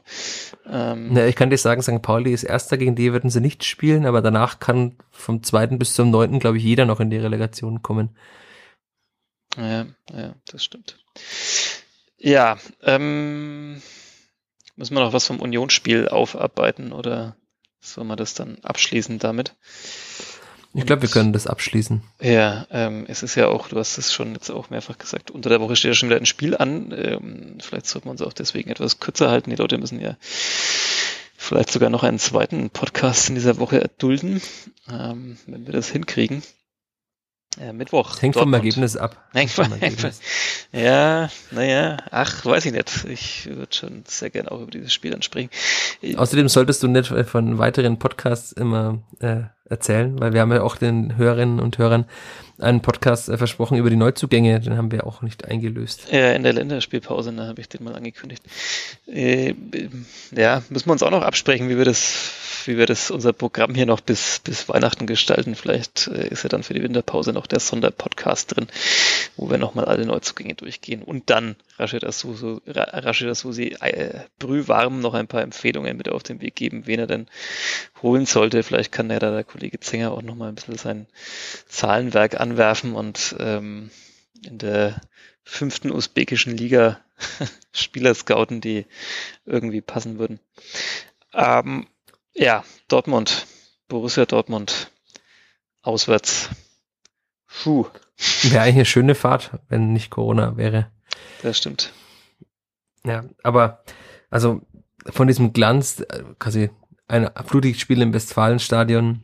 Ähm, Na, ich kann dir sagen, St. Pauli ist erster, gegen die würden sie nicht spielen, aber danach kann vom zweiten bis zum neunten, glaube ich, jeder noch in die Relegation kommen. Ja, ja, das stimmt. Ja, ähm, müssen wir noch was vom Unionsspiel aufarbeiten oder soll man das dann abschließen damit? Ich glaube, wir können das abschließen. Ja, ähm, es ist ja auch, du hast es schon jetzt auch mehrfach gesagt, unter der Woche steht ja schon wieder ein Spiel an. Ähm, vielleicht sollten wir uns auch deswegen etwas kürzer halten. Die Leute müssen ja vielleicht sogar noch einen zweiten Podcast in dieser Woche erdulden, ähm, wenn wir das hinkriegen. Ja, Mittwoch. Hängt Dortmund. [LAUGHS] vom Ergebnis ab. Hängt vom Ergebnis. Ja, naja, ach, weiß ich nicht. Ich würde schon sehr gerne auch über dieses Spiel ansprechen. Außerdem solltest du nicht von weiteren Podcasts immer äh, erzählen, weil wir haben ja auch den Hörerinnen und Hörern einen Podcast äh, versprochen über die Neuzugänge, den haben wir auch nicht eingelöst. Ja, in der Länderspielpause, da habe ich den mal angekündigt. Äh, ja, müssen wir uns auch noch absprechen, wie wir das wie wir das unser Programm hier noch bis, bis Weihnachten gestalten. Vielleicht äh, ist ja dann für die Winterpause noch der Sonderpodcast drin, wo wir nochmal alle Neuzugänge durchgehen. Und dann Rashida Susi, Rashida Susi äh, brühwarm noch ein paar Empfehlungen mit auf den Weg geben, wen er denn holen sollte. Vielleicht kann ja da der Kollege Zenger auch nochmal ein bisschen sein Zahlenwerk anwerfen und ähm, in der fünften usbekischen Liga [LAUGHS] Spieler scouten, die irgendwie passen würden. Ähm, ja, Dortmund. Borussia Dortmund. Auswärts. Puh. Wäre eigentlich eine schöne Fahrt, wenn nicht Corona wäre. Das stimmt. Ja, aber also von diesem Glanz, äh, quasi ein Flutlichtspiel im Westfalenstadion,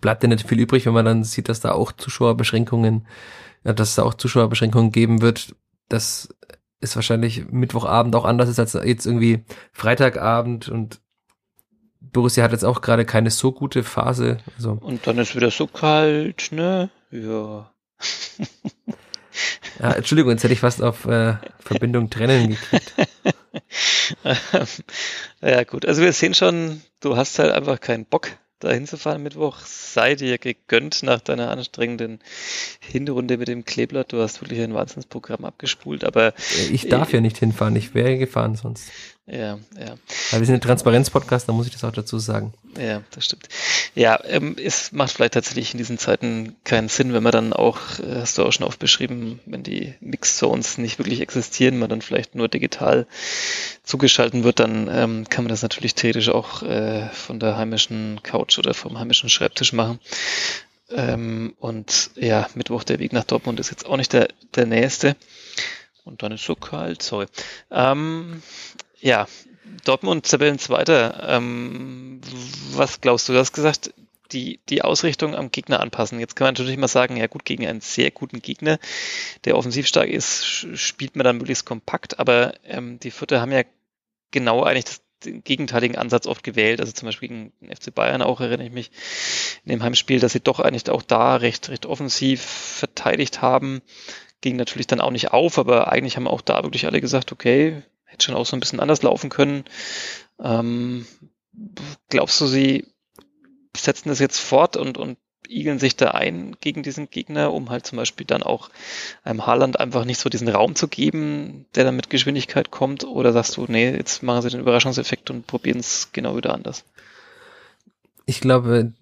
bleibt ja nicht viel übrig, wenn man dann sieht, dass da auch Zuschauerbeschränkungen, ja, dass es da auch Zuschauerbeschränkungen geben wird. Das ist wahrscheinlich Mittwochabend auch anders ist als jetzt irgendwie Freitagabend und Borussia hat jetzt auch gerade keine so gute Phase. Also. Und dann ist wieder so kalt, ne? Ja. [LAUGHS] ja Entschuldigung, jetzt hätte ich fast auf äh, Verbindung trennen gekriegt. [LAUGHS] ja gut, also wir sehen schon, du hast halt einfach keinen Bock da hinzufahren Mittwoch, sei dir gegönnt nach deiner anstrengenden Hinrunde mit dem Kleeblatt. Du hast wirklich ein Wahnsinnsprogramm abgespult, aber. Ich darf ja nicht hinfahren, ich wäre gefahren sonst. Ja, ja. Weil wir sind ein Transparenz-Podcast, da muss ich das auch dazu sagen. Ja, das stimmt. Ja, ähm, es macht vielleicht tatsächlich in diesen Zeiten keinen Sinn, wenn man dann auch, äh, hast du auch schon oft beschrieben, wenn die Mix-Zones nicht wirklich existieren, man dann vielleicht nur digital zugeschalten wird, dann ähm, kann man das natürlich theoretisch auch äh, von der heimischen Couch oder vom heimischen Schreibtisch machen. Ähm, und ja, Mittwoch der Weg nach Dortmund ist jetzt auch nicht der, der nächste. Und dann ist so kalt, sorry. Ähm, ja, Dortmund Tabellenzweiter. Ähm, was glaubst du? Du hast gesagt, die, die Ausrichtung am Gegner anpassen. Jetzt kann man natürlich mal sagen, ja gut, gegen einen sehr guten Gegner, der offensiv stark ist, spielt man dann möglichst kompakt, aber ähm, die Vierter haben ja genau eigentlich das, den gegenteiligen Ansatz oft gewählt. Also zum Beispiel gegen den FC Bayern auch erinnere ich mich in dem Heimspiel, dass sie doch eigentlich auch da recht, recht offensiv verteidigt haben. Ging natürlich dann auch nicht auf, aber eigentlich haben auch da wirklich alle gesagt, okay, schon auch so ein bisschen anders laufen können. Ähm, glaubst du, sie setzen das jetzt fort und, und igeln sich da ein gegen diesen Gegner, um halt zum Beispiel dann auch einem Haaland einfach nicht so diesen Raum zu geben, der dann mit Geschwindigkeit kommt? Oder sagst du, nee, jetzt machen sie den Überraschungseffekt und probieren es genau wieder anders? Ich glaube,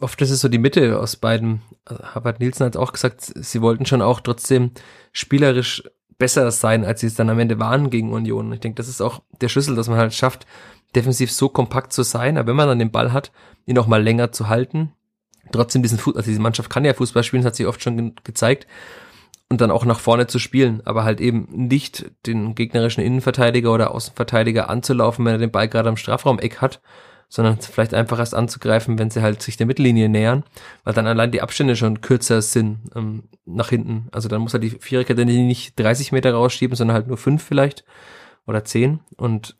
oft ist es so die Mitte aus beiden. Harvard Nielsen hat auch gesagt, sie wollten schon auch trotzdem spielerisch besser sein, als sie es dann am Ende waren gegen Union. Ich denke, das ist auch der Schlüssel, dass man halt schafft, defensiv so kompakt zu sein, aber wenn man dann den Ball hat, ihn auch mal länger zu halten. Trotzdem diesen Fuß, also diese Mannschaft kann ja Fußball spielen, das hat sich oft schon ge gezeigt. und dann auch nach vorne zu spielen, aber halt eben nicht den gegnerischen Innenverteidiger oder Außenverteidiger anzulaufen, wenn er den Ball gerade am Strafraumeck hat, sondern vielleicht einfach erst anzugreifen, wenn sie halt sich der Mittellinie nähern, weil dann allein die Abstände schon kürzer sind ähm, nach hinten. Also dann muss er die Viererkette nicht 30 Meter rausschieben, sondern halt nur fünf vielleicht oder zehn und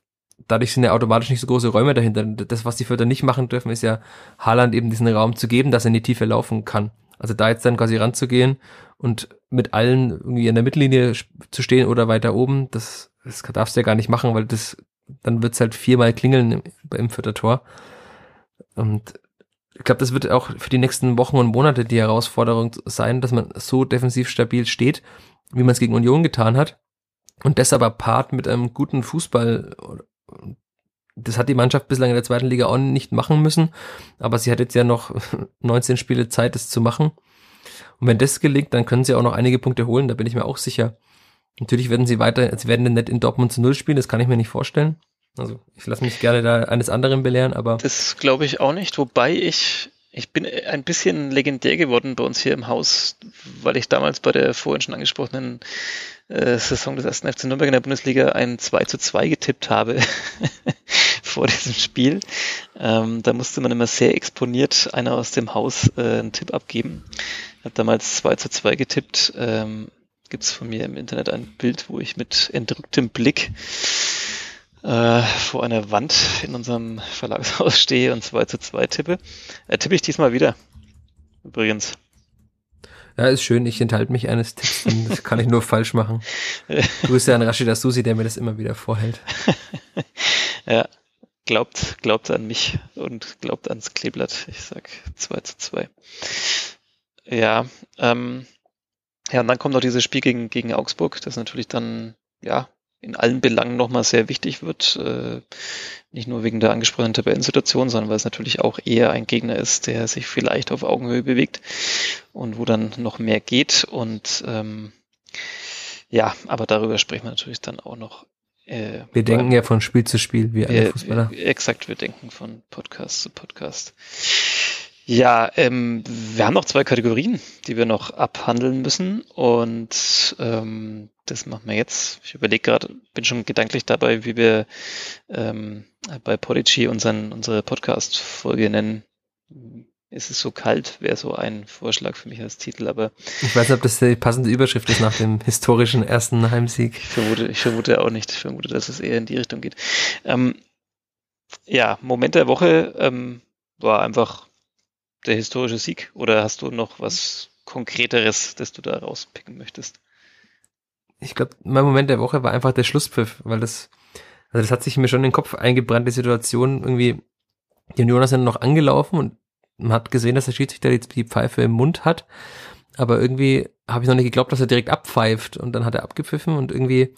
dadurch sind ja automatisch nicht so große Räume dahinter. Das, was die Vierter nicht machen dürfen, ist ja Haaland eben diesen Raum zu geben, dass er in die Tiefe laufen kann. Also da jetzt dann quasi ranzugehen und mit allen irgendwie in der Mittellinie zu stehen oder weiter oben, das, das darfst du ja gar nicht machen, weil das dann wird's halt viermal klingeln im, im Tor. Und ich glaube, das wird auch für die nächsten Wochen und Monate die Herausforderung sein, dass man so defensiv stabil steht, wie man es gegen Union getan hat. Und das aber part mit einem guten Fußball. Das hat die Mannschaft bislang in der zweiten Liga auch nicht machen müssen. Aber sie hat jetzt ja noch [LAUGHS] 19 Spiele Zeit, das zu machen. Und wenn das gelingt, dann können sie auch noch einige Punkte holen, da bin ich mir auch sicher. Natürlich werden sie weiter, sie werden nicht in Dortmund zu Null spielen, das kann ich mir nicht vorstellen. Also ich lasse mich gerne da eines anderen belehren, aber. Das glaube ich auch nicht, wobei ich, ich bin ein bisschen legendär geworden bei uns hier im Haus, weil ich damals bei der vorhin schon angesprochenen äh, Saison des ersten FC Nürnberg in der Bundesliga ein 2 zu 2 getippt habe [LAUGHS] vor diesem Spiel. Ähm, da musste man immer sehr exponiert einer aus dem Haus äh, einen Tipp abgeben. Ich habe damals 2 zu 2 getippt. Ähm, gibt es von mir im Internet ein Bild, wo ich mit entrücktem Blick äh, vor einer Wand in unserem Verlagshaus stehe und 2 zu 2 tippe. Äh, tippe ich diesmal wieder. Übrigens. Ja, ist schön. Ich enthalte mich eines Tipps. Das kann ich nur [LAUGHS] falsch machen. Grüße an Rashida Susi, der mir das immer wieder vorhält. [LAUGHS] ja, glaubt, glaubt an mich und glaubt ans Kleeblatt. Ich sag 2 zu 2. Ja, ähm, ja, und dann kommt noch dieses Spiel gegen, gegen Augsburg, das natürlich dann, ja, in allen Belangen nochmal sehr wichtig wird. Äh, nicht nur wegen der angesprochenen Tabellensituation, sondern weil es natürlich auch eher ein Gegner ist, der sich vielleicht auf Augenhöhe bewegt und wo dann noch mehr geht. Und ähm, ja, aber darüber sprechen wir natürlich dann auch noch. Äh, wir denken ja von Spiel zu Spiel, wie alle Fußballer. Exakt, wir denken von Podcast zu Podcast. Ja, ähm, wir haben noch zwei Kategorien, die wir noch abhandeln müssen und ähm, das machen wir jetzt. Ich überlege gerade, bin schon gedanklich dabei, wie wir ähm, bei Podigy unseren, unsere Podcast-Folge nennen. Ist es so kalt, wäre so ein Vorschlag für mich als Titel, aber. Ich weiß nicht, ob das die passende Überschrift ist nach dem historischen ersten Heimsieg. Ich vermute, ich vermute auch nicht. Ich vermute, dass es eher in die Richtung geht. Ähm, ja, Moment der Woche ähm, war einfach der historische Sieg? Oder hast du noch was Konkreteres, das du da rauspicken möchtest? Ich glaube, mein Moment der Woche war einfach der Schlusspfiff, weil das, also das hat sich mir schon in den Kopf eingebrannt, die Situation irgendwie, die Jonas sind noch angelaufen und man hat gesehen, dass der Schiedsrichter jetzt die Pfeife im Mund hat, aber irgendwie habe ich noch nicht geglaubt, dass er direkt abpfeift und dann hat er abgepfiffen und irgendwie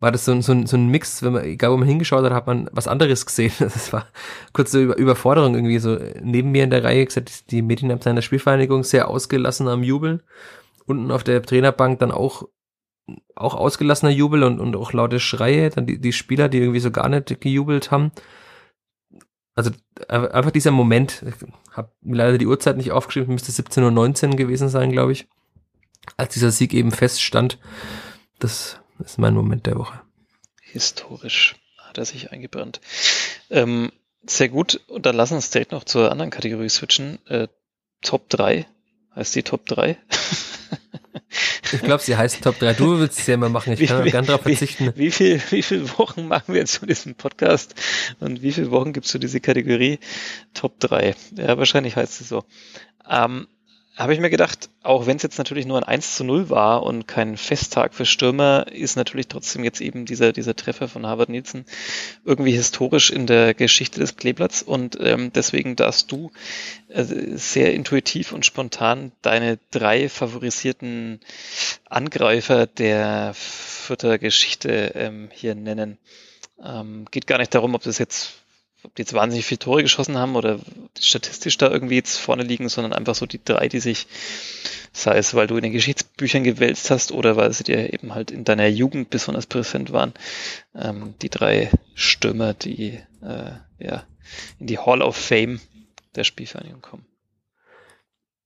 war das so, ein so, so ein Mix, wenn man, egal wo man hingeschaut hat, hat man was anderes gesehen. [LAUGHS] Das war kurze Über Überforderung irgendwie so. Neben mir in der Reihe gesagt, die haben seiner Spielvereinigung sehr ausgelassen am Jubeln. Unten auf der Trainerbank dann auch, auch ausgelassener Jubel und, und auch laute Schreie. Dann die, die Spieler, die irgendwie so gar nicht gejubelt haben. Also einfach dieser Moment, ich habe mir leider die Uhrzeit nicht aufgeschrieben, müsste 17.19 Uhr gewesen sein, glaube ich, als dieser Sieg eben feststand. Das das ist mein Moment der Woche. Historisch hat er sich eingebrannt. Ähm, sehr gut. Und dann lassen wir uns direkt noch zur anderen Kategorie switchen. Äh, Top 3. Heißt die Top 3? ich glaube, sie heißt Top 3. Du willst es ja immer machen. Ich wie, kann gerne darauf verzichten. Wie, wie, viel, wie viele Wochen machen wir jetzt zu diesem Podcast? Und wie viele Wochen gibt es zu dieser Kategorie Top 3? Ja, wahrscheinlich heißt es so. Ähm, habe ich mir gedacht, auch wenn es jetzt natürlich nur ein 1 zu 0 war und kein Festtag für Stürmer, ist natürlich trotzdem jetzt eben dieser, dieser Treffer von Harvard Nielsen irgendwie historisch in der Geschichte des Kleeblatts und ähm, deswegen darfst du äh, sehr intuitiv und spontan deine drei favorisierten Angreifer der Vierter Geschichte ähm, hier nennen. Ähm, geht gar nicht darum, ob das jetzt ob die jetzt wahnsinnig viele Tore geschossen haben oder statistisch da irgendwie jetzt vorne liegen, sondern einfach so die drei, die sich, sei es, weil du in den Geschichtsbüchern gewälzt hast oder weil sie dir eben halt in deiner Jugend besonders präsent waren, ähm, die drei Stürmer, die äh, ja in die Hall of Fame der Spielvereinigung kommen.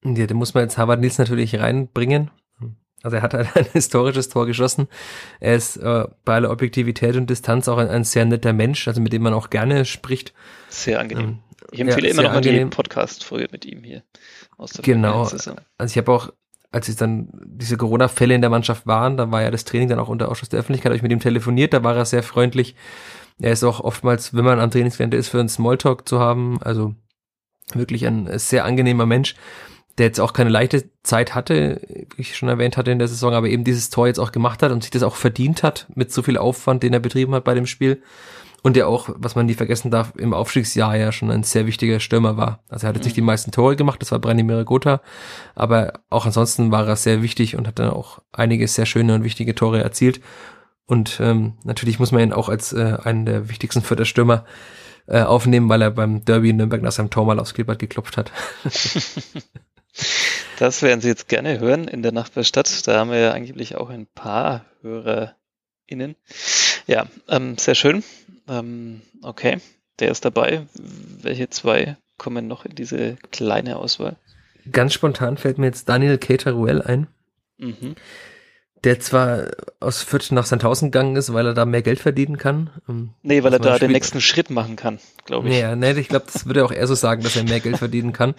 Ja, da muss man jetzt Harvard Nils natürlich reinbringen. Also er hat halt [LAUGHS] ein historisches Tor geschossen. Er ist äh, bei aller Objektivität und Distanz auch ein, ein, sehr netter Mensch, also mit dem man auch gerne spricht. Sehr angenehm. Ähm, ich empfehle ja, immer noch mal die Podcast-Folge mit ihm hier. Aus der genau. Also ich habe auch, als es dann diese Corona-Fälle in der Mannschaft waren, da war ja das Training dann auch unter Ausschuss der Öffentlichkeit, habe ich mit ihm telefoniert, da war er sehr freundlich. Er ist auch oftmals, wenn man am Trainingsgelände ist, für einen Smalltalk zu haben. Also wirklich ein sehr angenehmer Mensch, der jetzt auch keine leichte Zeit hatte, wie ich schon erwähnt hatte in der Saison, aber eben dieses Tor jetzt auch gemacht hat und sich das auch verdient hat mit so viel Aufwand, den er betrieben hat bei dem Spiel. Und der auch, was man nie vergessen darf, im Aufstiegsjahr ja schon ein sehr wichtiger Stürmer war. Also er hat jetzt nicht die meisten Tore gemacht, das war Branimir Gotha, aber auch ansonsten war er sehr wichtig und hat dann auch einige sehr schöne und wichtige Tore erzielt. Und ähm, natürlich muss man ihn auch als äh, einen der wichtigsten Förderstürmer äh, aufnehmen, weil er beim Derby in Nürnberg nach seinem Tor mal aufs Kleeblatt geklopft hat. [LAUGHS] [LAUGHS] das werden Sie jetzt gerne hören in der Nachbarstadt. Da haben wir ja angeblich auch ein paar HörerInnen. Ja, ähm, sehr schön. Ähm, okay, der ist dabei. Welche zwei kommen noch in diese kleine Auswahl? Ganz spontan fällt mir jetzt Daniel Cateruel ein. Mhm der zwar aus Fürth nach Sandhausen gegangen ist, weil er da mehr Geld verdienen kann. Ähm, nee, weil er da den nächsten Schritt machen kann, glaube ich. Ja, nee, ich glaube, das würde er auch eher so sagen, dass er mehr Geld verdienen kann.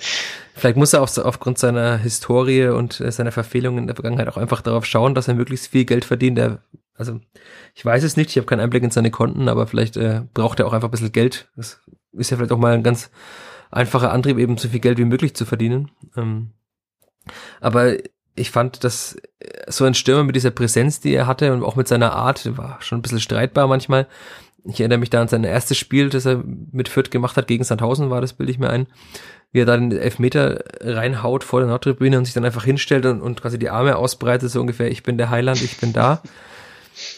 Vielleicht muss er auch so aufgrund seiner Historie und äh, seiner Verfehlungen in der Vergangenheit auch einfach darauf schauen, dass er möglichst viel Geld verdient. Er, also ich weiß es nicht, ich habe keinen Einblick in seine Konten, aber vielleicht äh, braucht er auch einfach ein bisschen Geld. Das ist ja vielleicht auch mal ein ganz einfacher Antrieb, eben so viel Geld wie möglich zu verdienen. Ähm, aber ich fand, dass äh, so ein Stürmer mit dieser Präsenz, die er hatte und auch mit seiner Art, war schon ein bisschen streitbar manchmal. Ich erinnere mich da an sein erstes Spiel, das er mit Fürth gemacht hat, gegen Sandhausen war das, bilde ich mir ein, wie er da den Elfmeter reinhaut vor der Nordtribüne und sich dann einfach hinstellt und, und quasi die Arme ausbreitet, so ungefähr, ich bin der Heiland, ich bin da. [LAUGHS]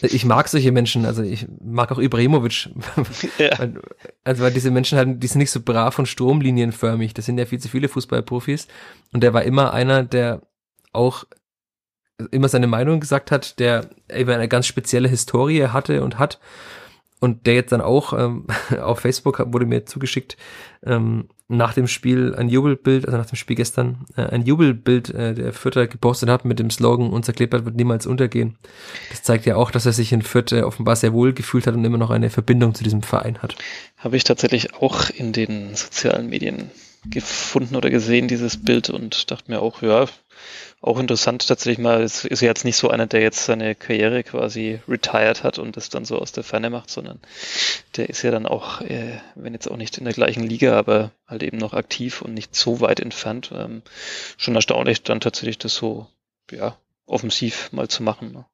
Ich mag solche Menschen, also ich mag auch Ibrahimovic. [LAUGHS] Ja. Also weil diese Menschen halt, die sind nicht so brav und stromlinienförmig. Das sind ja viel zu viele Fußballprofis. Und der war immer einer, der auch immer seine Meinung gesagt hat, der eben eine ganz spezielle Historie hatte und hat und der jetzt dann auch ähm, [LAUGHS] auf Facebook wurde mir zugeschickt ähm, nach dem Spiel ein Jubelbild, also nach dem Spiel gestern äh, ein Jubelbild äh, der Fürther gepostet hat mit dem Slogan unser Kleeblatt wird niemals untergehen. Das zeigt ja auch, dass er sich in Fürth äh, offenbar sehr wohl gefühlt hat und immer noch eine Verbindung zu diesem Verein hat. Habe ich tatsächlich auch in den sozialen Medien gefunden oder gesehen, dieses Bild und dachte mir auch, ja, auch interessant tatsächlich mal. Es ist ja jetzt nicht so einer, der jetzt seine Karriere quasi retired hat und das dann so aus der Ferne macht, sondern der ist ja dann auch, äh, wenn jetzt auch nicht in der gleichen Liga, aber halt eben noch aktiv und nicht so weit entfernt. Ähm, schon erstaunlich, dann tatsächlich das so, ja, offensiv mal zu machen. Ne?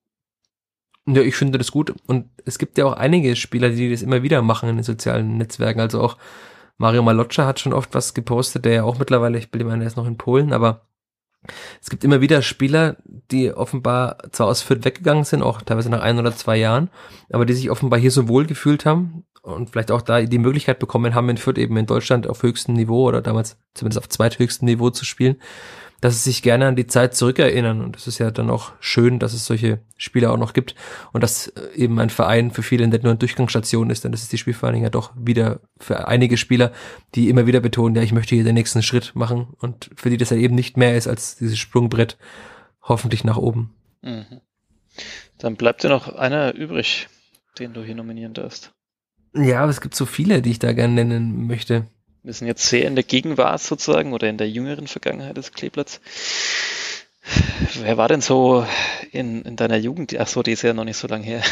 Ja, ich finde das gut. Und es gibt ja auch einige Spieler, die das immer wieder machen in den sozialen Netzwerken. Also auch Mario Maloccia hat schon oft was gepostet, der ja auch mittlerweile, ich bilde mir er ist noch in Polen, aber es gibt immer wieder Spieler, die offenbar zwar aus Fürth weggegangen sind, auch teilweise nach ein oder zwei Jahren, aber die sich offenbar hier so wohl gefühlt haben und vielleicht auch da die Möglichkeit bekommen haben, in Fürth eben in Deutschland auf höchstem Niveau oder damals zumindest auf zweithöchstem Niveau zu spielen, dass sie sich gerne an die Zeit zurückerinnern. Und das ist ja dann auch schön, dass es solche Spieler auch noch gibt und dass äh, eben ein Verein für viele nicht nur eine Durchgangsstation ist, denn das ist die Spielvereinigung ja doch wieder für einige Spieler, die immer wieder betonen, ja, ich möchte hier den nächsten Schritt machen und für die das ja eben nicht mehr ist als dieses Sprungbrett hoffentlich nach oben. Mhm. Dann bleibt dir noch einer übrig, den du hier nominieren darfst. Ja, aber es gibt so viele, die ich da gerne nennen möchte. Wir sind jetzt sehr in der Gegenwart sozusagen oder in der jüngeren Vergangenheit des Kleeblatts. Wer war denn so in, in deiner Jugend? Ach so, die ist ja noch nicht so lange her.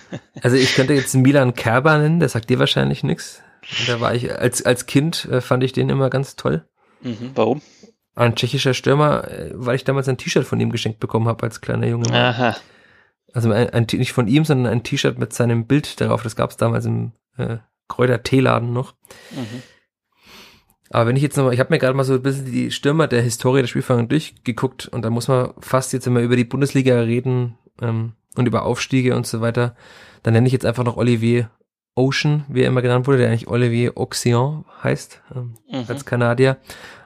[LAUGHS] also ich könnte jetzt Milan Kerber nennen, der sagt dir wahrscheinlich nichts. Da war ich als, als Kind äh, fand ich den immer ganz toll. Mhm, warum? Ein tschechischer Stürmer, äh, weil ich damals ein T-Shirt von ihm geschenkt bekommen habe als kleiner Junge. Aha. Also ein, ein, nicht von ihm, sondern ein T-Shirt mit seinem Bild darauf. Das gab es damals im äh, Kräuter-Teeladen noch. Mhm. Aber wenn ich jetzt nochmal, ich habe mir gerade mal so ein bisschen die Stürmer der Historie der Spielfang durchgeguckt und da muss man fast jetzt immer über die Bundesliga reden ähm, und über Aufstiege und so weiter, dann nenne ich jetzt einfach noch Olivier Ocean, wie er immer genannt wurde, der eigentlich Olivier Oxion heißt, ähm, mhm. als Kanadier,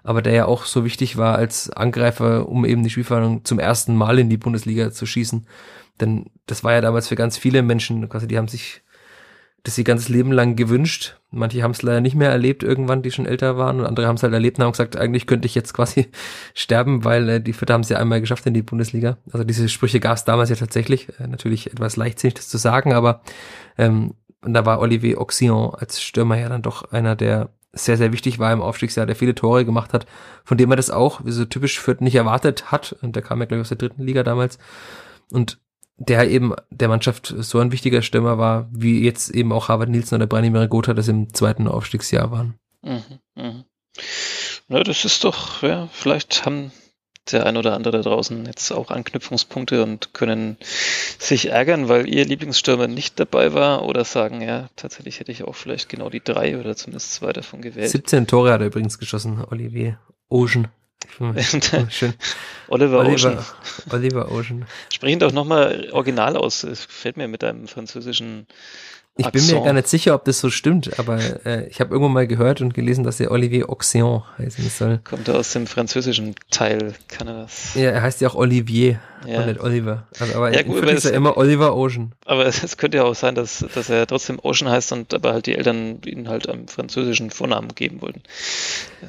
aber der ja auch so wichtig war als Angreifer, um eben die Spielverhandlung zum ersten Mal in die Bundesliga zu schießen. Denn das war ja damals für ganz viele Menschen, quasi, die haben sich das ihr ganzes Leben lang gewünscht. Manche haben es leider nicht mehr erlebt irgendwann, die schon älter waren und andere haben es halt erlebt und haben gesagt, eigentlich könnte ich jetzt quasi [LAUGHS] sterben, weil äh, die Vierter haben es ja einmal geschafft in die Bundesliga. Also diese Sprüche gab es damals ja tatsächlich. Äh, natürlich etwas leichtsinnig das zu sagen, aber ähm, da war Olivier Auxillon als Stürmer ja dann doch einer, der sehr, sehr wichtig war im Aufstiegsjahr, der viele Tore gemacht hat, von dem er das auch, wie so typisch Fürth nicht erwartet hat. Und der kam ja, glaube ich, aus der dritten Liga damals. Und der eben der Mannschaft so ein wichtiger Stürmer war, wie jetzt eben auch Harvard Nielsen oder Branimir Gotha das im zweiten Aufstiegsjahr waren. Mhm, mh. Ja, das ist doch, ja, vielleicht haben der ein oder andere da draußen jetzt auch Anknüpfungspunkte und können sich ärgern, weil ihr Lieblingsstürmer nicht dabei war oder sagen, ja, tatsächlich hätte ich auch vielleicht genau die drei oder zumindest zwei davon gewählt. 17 Tore hat er übrigens geschossen, Olivier Ocean. [LAUGHS] Schön. Oliver, Oliver Ocean. Oliver Ocean. Sprich ihn doch nochmal original aus. Es gefällt mir mit deinem französischen ich bin mir gar nicht sicher, ob das so stimmt, aber äh, ich habe irgendwann mal gehört und gelesen, dass er Olivier Auxillon heißen soll. Kommt er aus dem französischen Teil, kann er das? Ja, er heißt ja auch Olivier ja. und nicht Oliver. Also, aber ja, gut, ist er immer Oliver Ocean. Aber es könnte ja auch sein, dass, dass er trotzdem Ocean heißt und aber halt die Eltern ihn halt am französischen Vornamen geben wollten.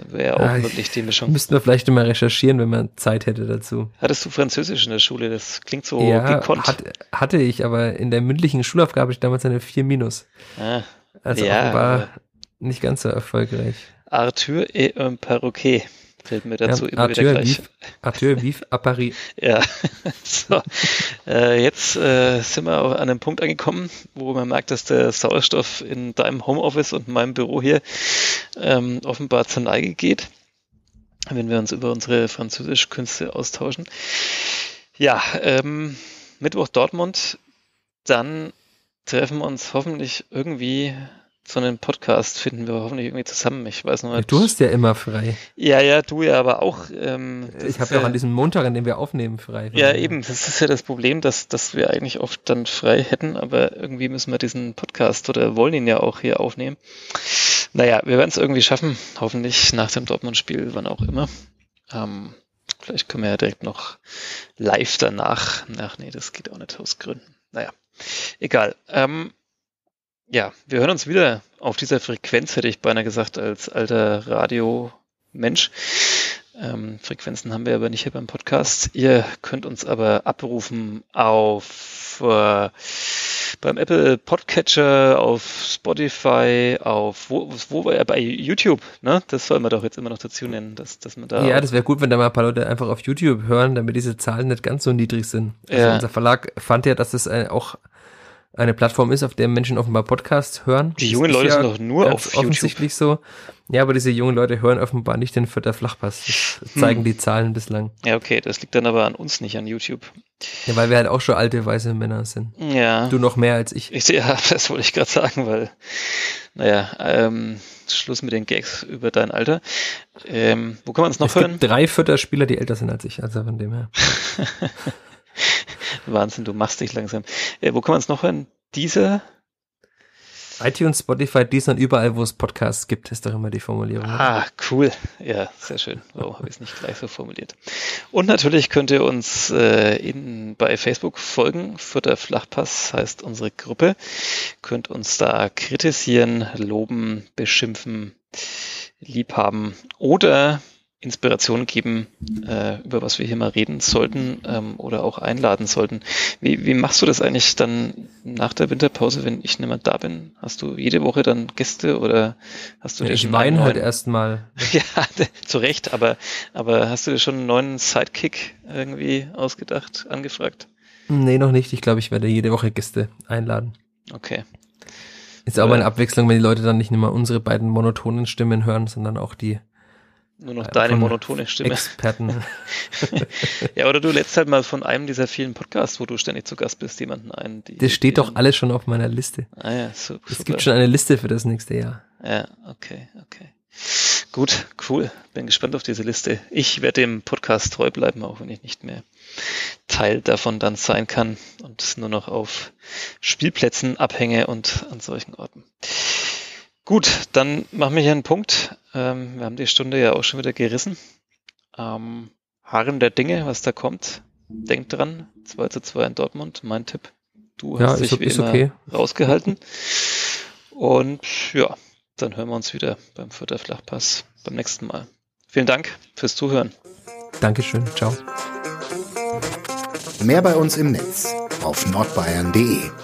Wäre ja auch ja, wirklich die Mischung. Müssten wir vielleicht mal recherchieren, wenn man Zeit hätte dazu. Hattest du Französisch in der Schule? Das klingt so ja, gekonnt. Hat, hatte ich, aber in der mündlichen Schulaufgabe habe ich damals eine 4 Minus. Ah, also ja, war nicht ganz so erfolgreich. Arthur et un perroquet fällt mir dazu ja, immer Arthur wieder gleich. Vive, Arthur vive à Paris. [LAUGHS] ja, so. Äh, jetzt äh, sind wir an einem Punkt angekommen, wo man merkt, dass der Sauerstoff in deinem Homeoffice und meinem Büro hier ähm, offenbar zur Neige geht, wenn wir uns über unsere Französischkünste austauschen. Ja, ähm, Mittwoch Dortmund, dann treffen wir uns hoffentlich irgendwie so einen Podcast finden wir hoffentlich irgendwie zusammen. Ich weiß noch nicht. Du hast ja immer frei. Ja, ja, du ja, aber auch. Ähm, ich habe ja auch an diesem Montag, an dem wir aufnehmen, frei. Ja, eben. Das ist ja das Problem, dass, dass wir eigentlich oft dann frei hätten, aber irgendwie müssen wir diesen Podcast oder wollen ihn ja auch hier aufnehmen. Naja, wir werden es irgendwie schaffen. Hoffentlich nach dem Dortmund-Spiel, wann auch immer. Ähm, vielleicht können wir ja direkt noch live danach. Ach nee, das geht auch nicht aus Gründen. Naja. Egal. Ähm, ja, wir hören uns wieder auf dieser Frequenz, hätte ich beinahe gesagt, als alter Radio-Mensch. Ähm, Frequenzen haben wir aber nicht hier beim Podcast. Ihr könnt uns aber abrufen auf äh, beim Apple Podcatcher, auf Spotify, auf wo, wo äh, bei YouTube, ne? Das soll man doch jetzt immer noch dazu nennen, dass, dass man da. Ja, das wäre gut, wenn da mal ein paar Leute einfach auf YouTube hören, damit diese Zahlen nicht ganz so niedrig sind. Also ja. unser Verlag fand ja, dass es äh, auch eine Plattform ist, auf der Menschen offenbar Podcasts hören. Die jungen Leute ja sind doch nur auf offensichtlich YouTube. so. Ja, aber diese jungen Leute hören offenbar nicht den Vierter Flachpass. Das hm. zeigen hm. die Zahlen bislang. Ja, okay, das liegt dann aber an uns, nicht an YouTube. Ja, weil wir halt auch schon alte weiße Männer sind. Ja. Du noch mehr als ich. ich [LAUGHS] ja, das wollte ich gerade sagen, weil, naja, ähm, Schluss mit den Gags über dein Alter. Ähm, wo kann man es noch es hören? Gibt drei Vierter-Spieler, die älter sind als ich, also von dem her. [LAUGHS] Wahnsinn, du machst dich langsam. Äh, wo kann man es noch hören? Dieser? iTunes, Spotify, Deezer und überall, wo es Podcasts gibt, ist doch immer die Formulierung. Ah, cool. Ja, sehr schön. Warum habe ich es nicht gleich so formuliert? Und natürlich könnt ihr uns äh, in, bei Facebook folgen. Vierter Flachpass heißt unsere Gruppe. Könnt uns da kritisieren, loben, beschimpfen, liebhaben oder Inspiration geben, äh, über was wir hier mal reden sollten ähm, oder auch einladen sollten. Wie, wie machst du das eigentlich dann nach der Winterpause, wenn ich nicht mehr da bin? Hast du jede Woche dann Gäste oder hast du ja, Ich weine heute erstmal. [LAUGHS] ja, zu Recht, aber, aber hast du dir schon einen neuen Sidekick irgendwie ausgedacht, angefragt? Nee, noch nicht. Ich glaube, ich werde jede Woche Gäste einladen. Okay. Ist aber eine Abwechslung, wenn die Leute dann nicht nur unsere beiden monotonen Stimmen hören, sondern auch die nur noch deine monotone Stimme. Experten. [LAUGHS] ja, oder du lädst halt mal von einem dieser vielen Podcasts, wo du ständig zu Gast bist, jemanden ein. Die, das steht doch alles schon auf meiner Liste. Ah ja, super. Es gibt schon eine Liste für das nächste Jahr. Ja, okay, okay. Gut, cool. Bin gespannt auf diese Liste. Ich werde dem Podcast treu bleiben, auch wenn ich nicht mehr Teil davon dann sein kann und nur noch auf Spielplätzen abhänge und an solchen Orten. Gut, dann machen wir hier einen Punkt. Ähm, wir haben die Stunde ja auch schon wieder gerissen. Ähm, Harren der Dinge, was da kommt. Denkt dran, 2 zu 2 in Dortmund, mein Tipp. Du hast ja, dich wie immer okay. rausgehalten. Und ja, dann hören wir uns wieder beim Fürther Flachpass beim nächsten Mal. Vielen Dank fürs Zuhören. Dankeschön. Ciao. Mehr bei uns im Netz auf nordbayern.de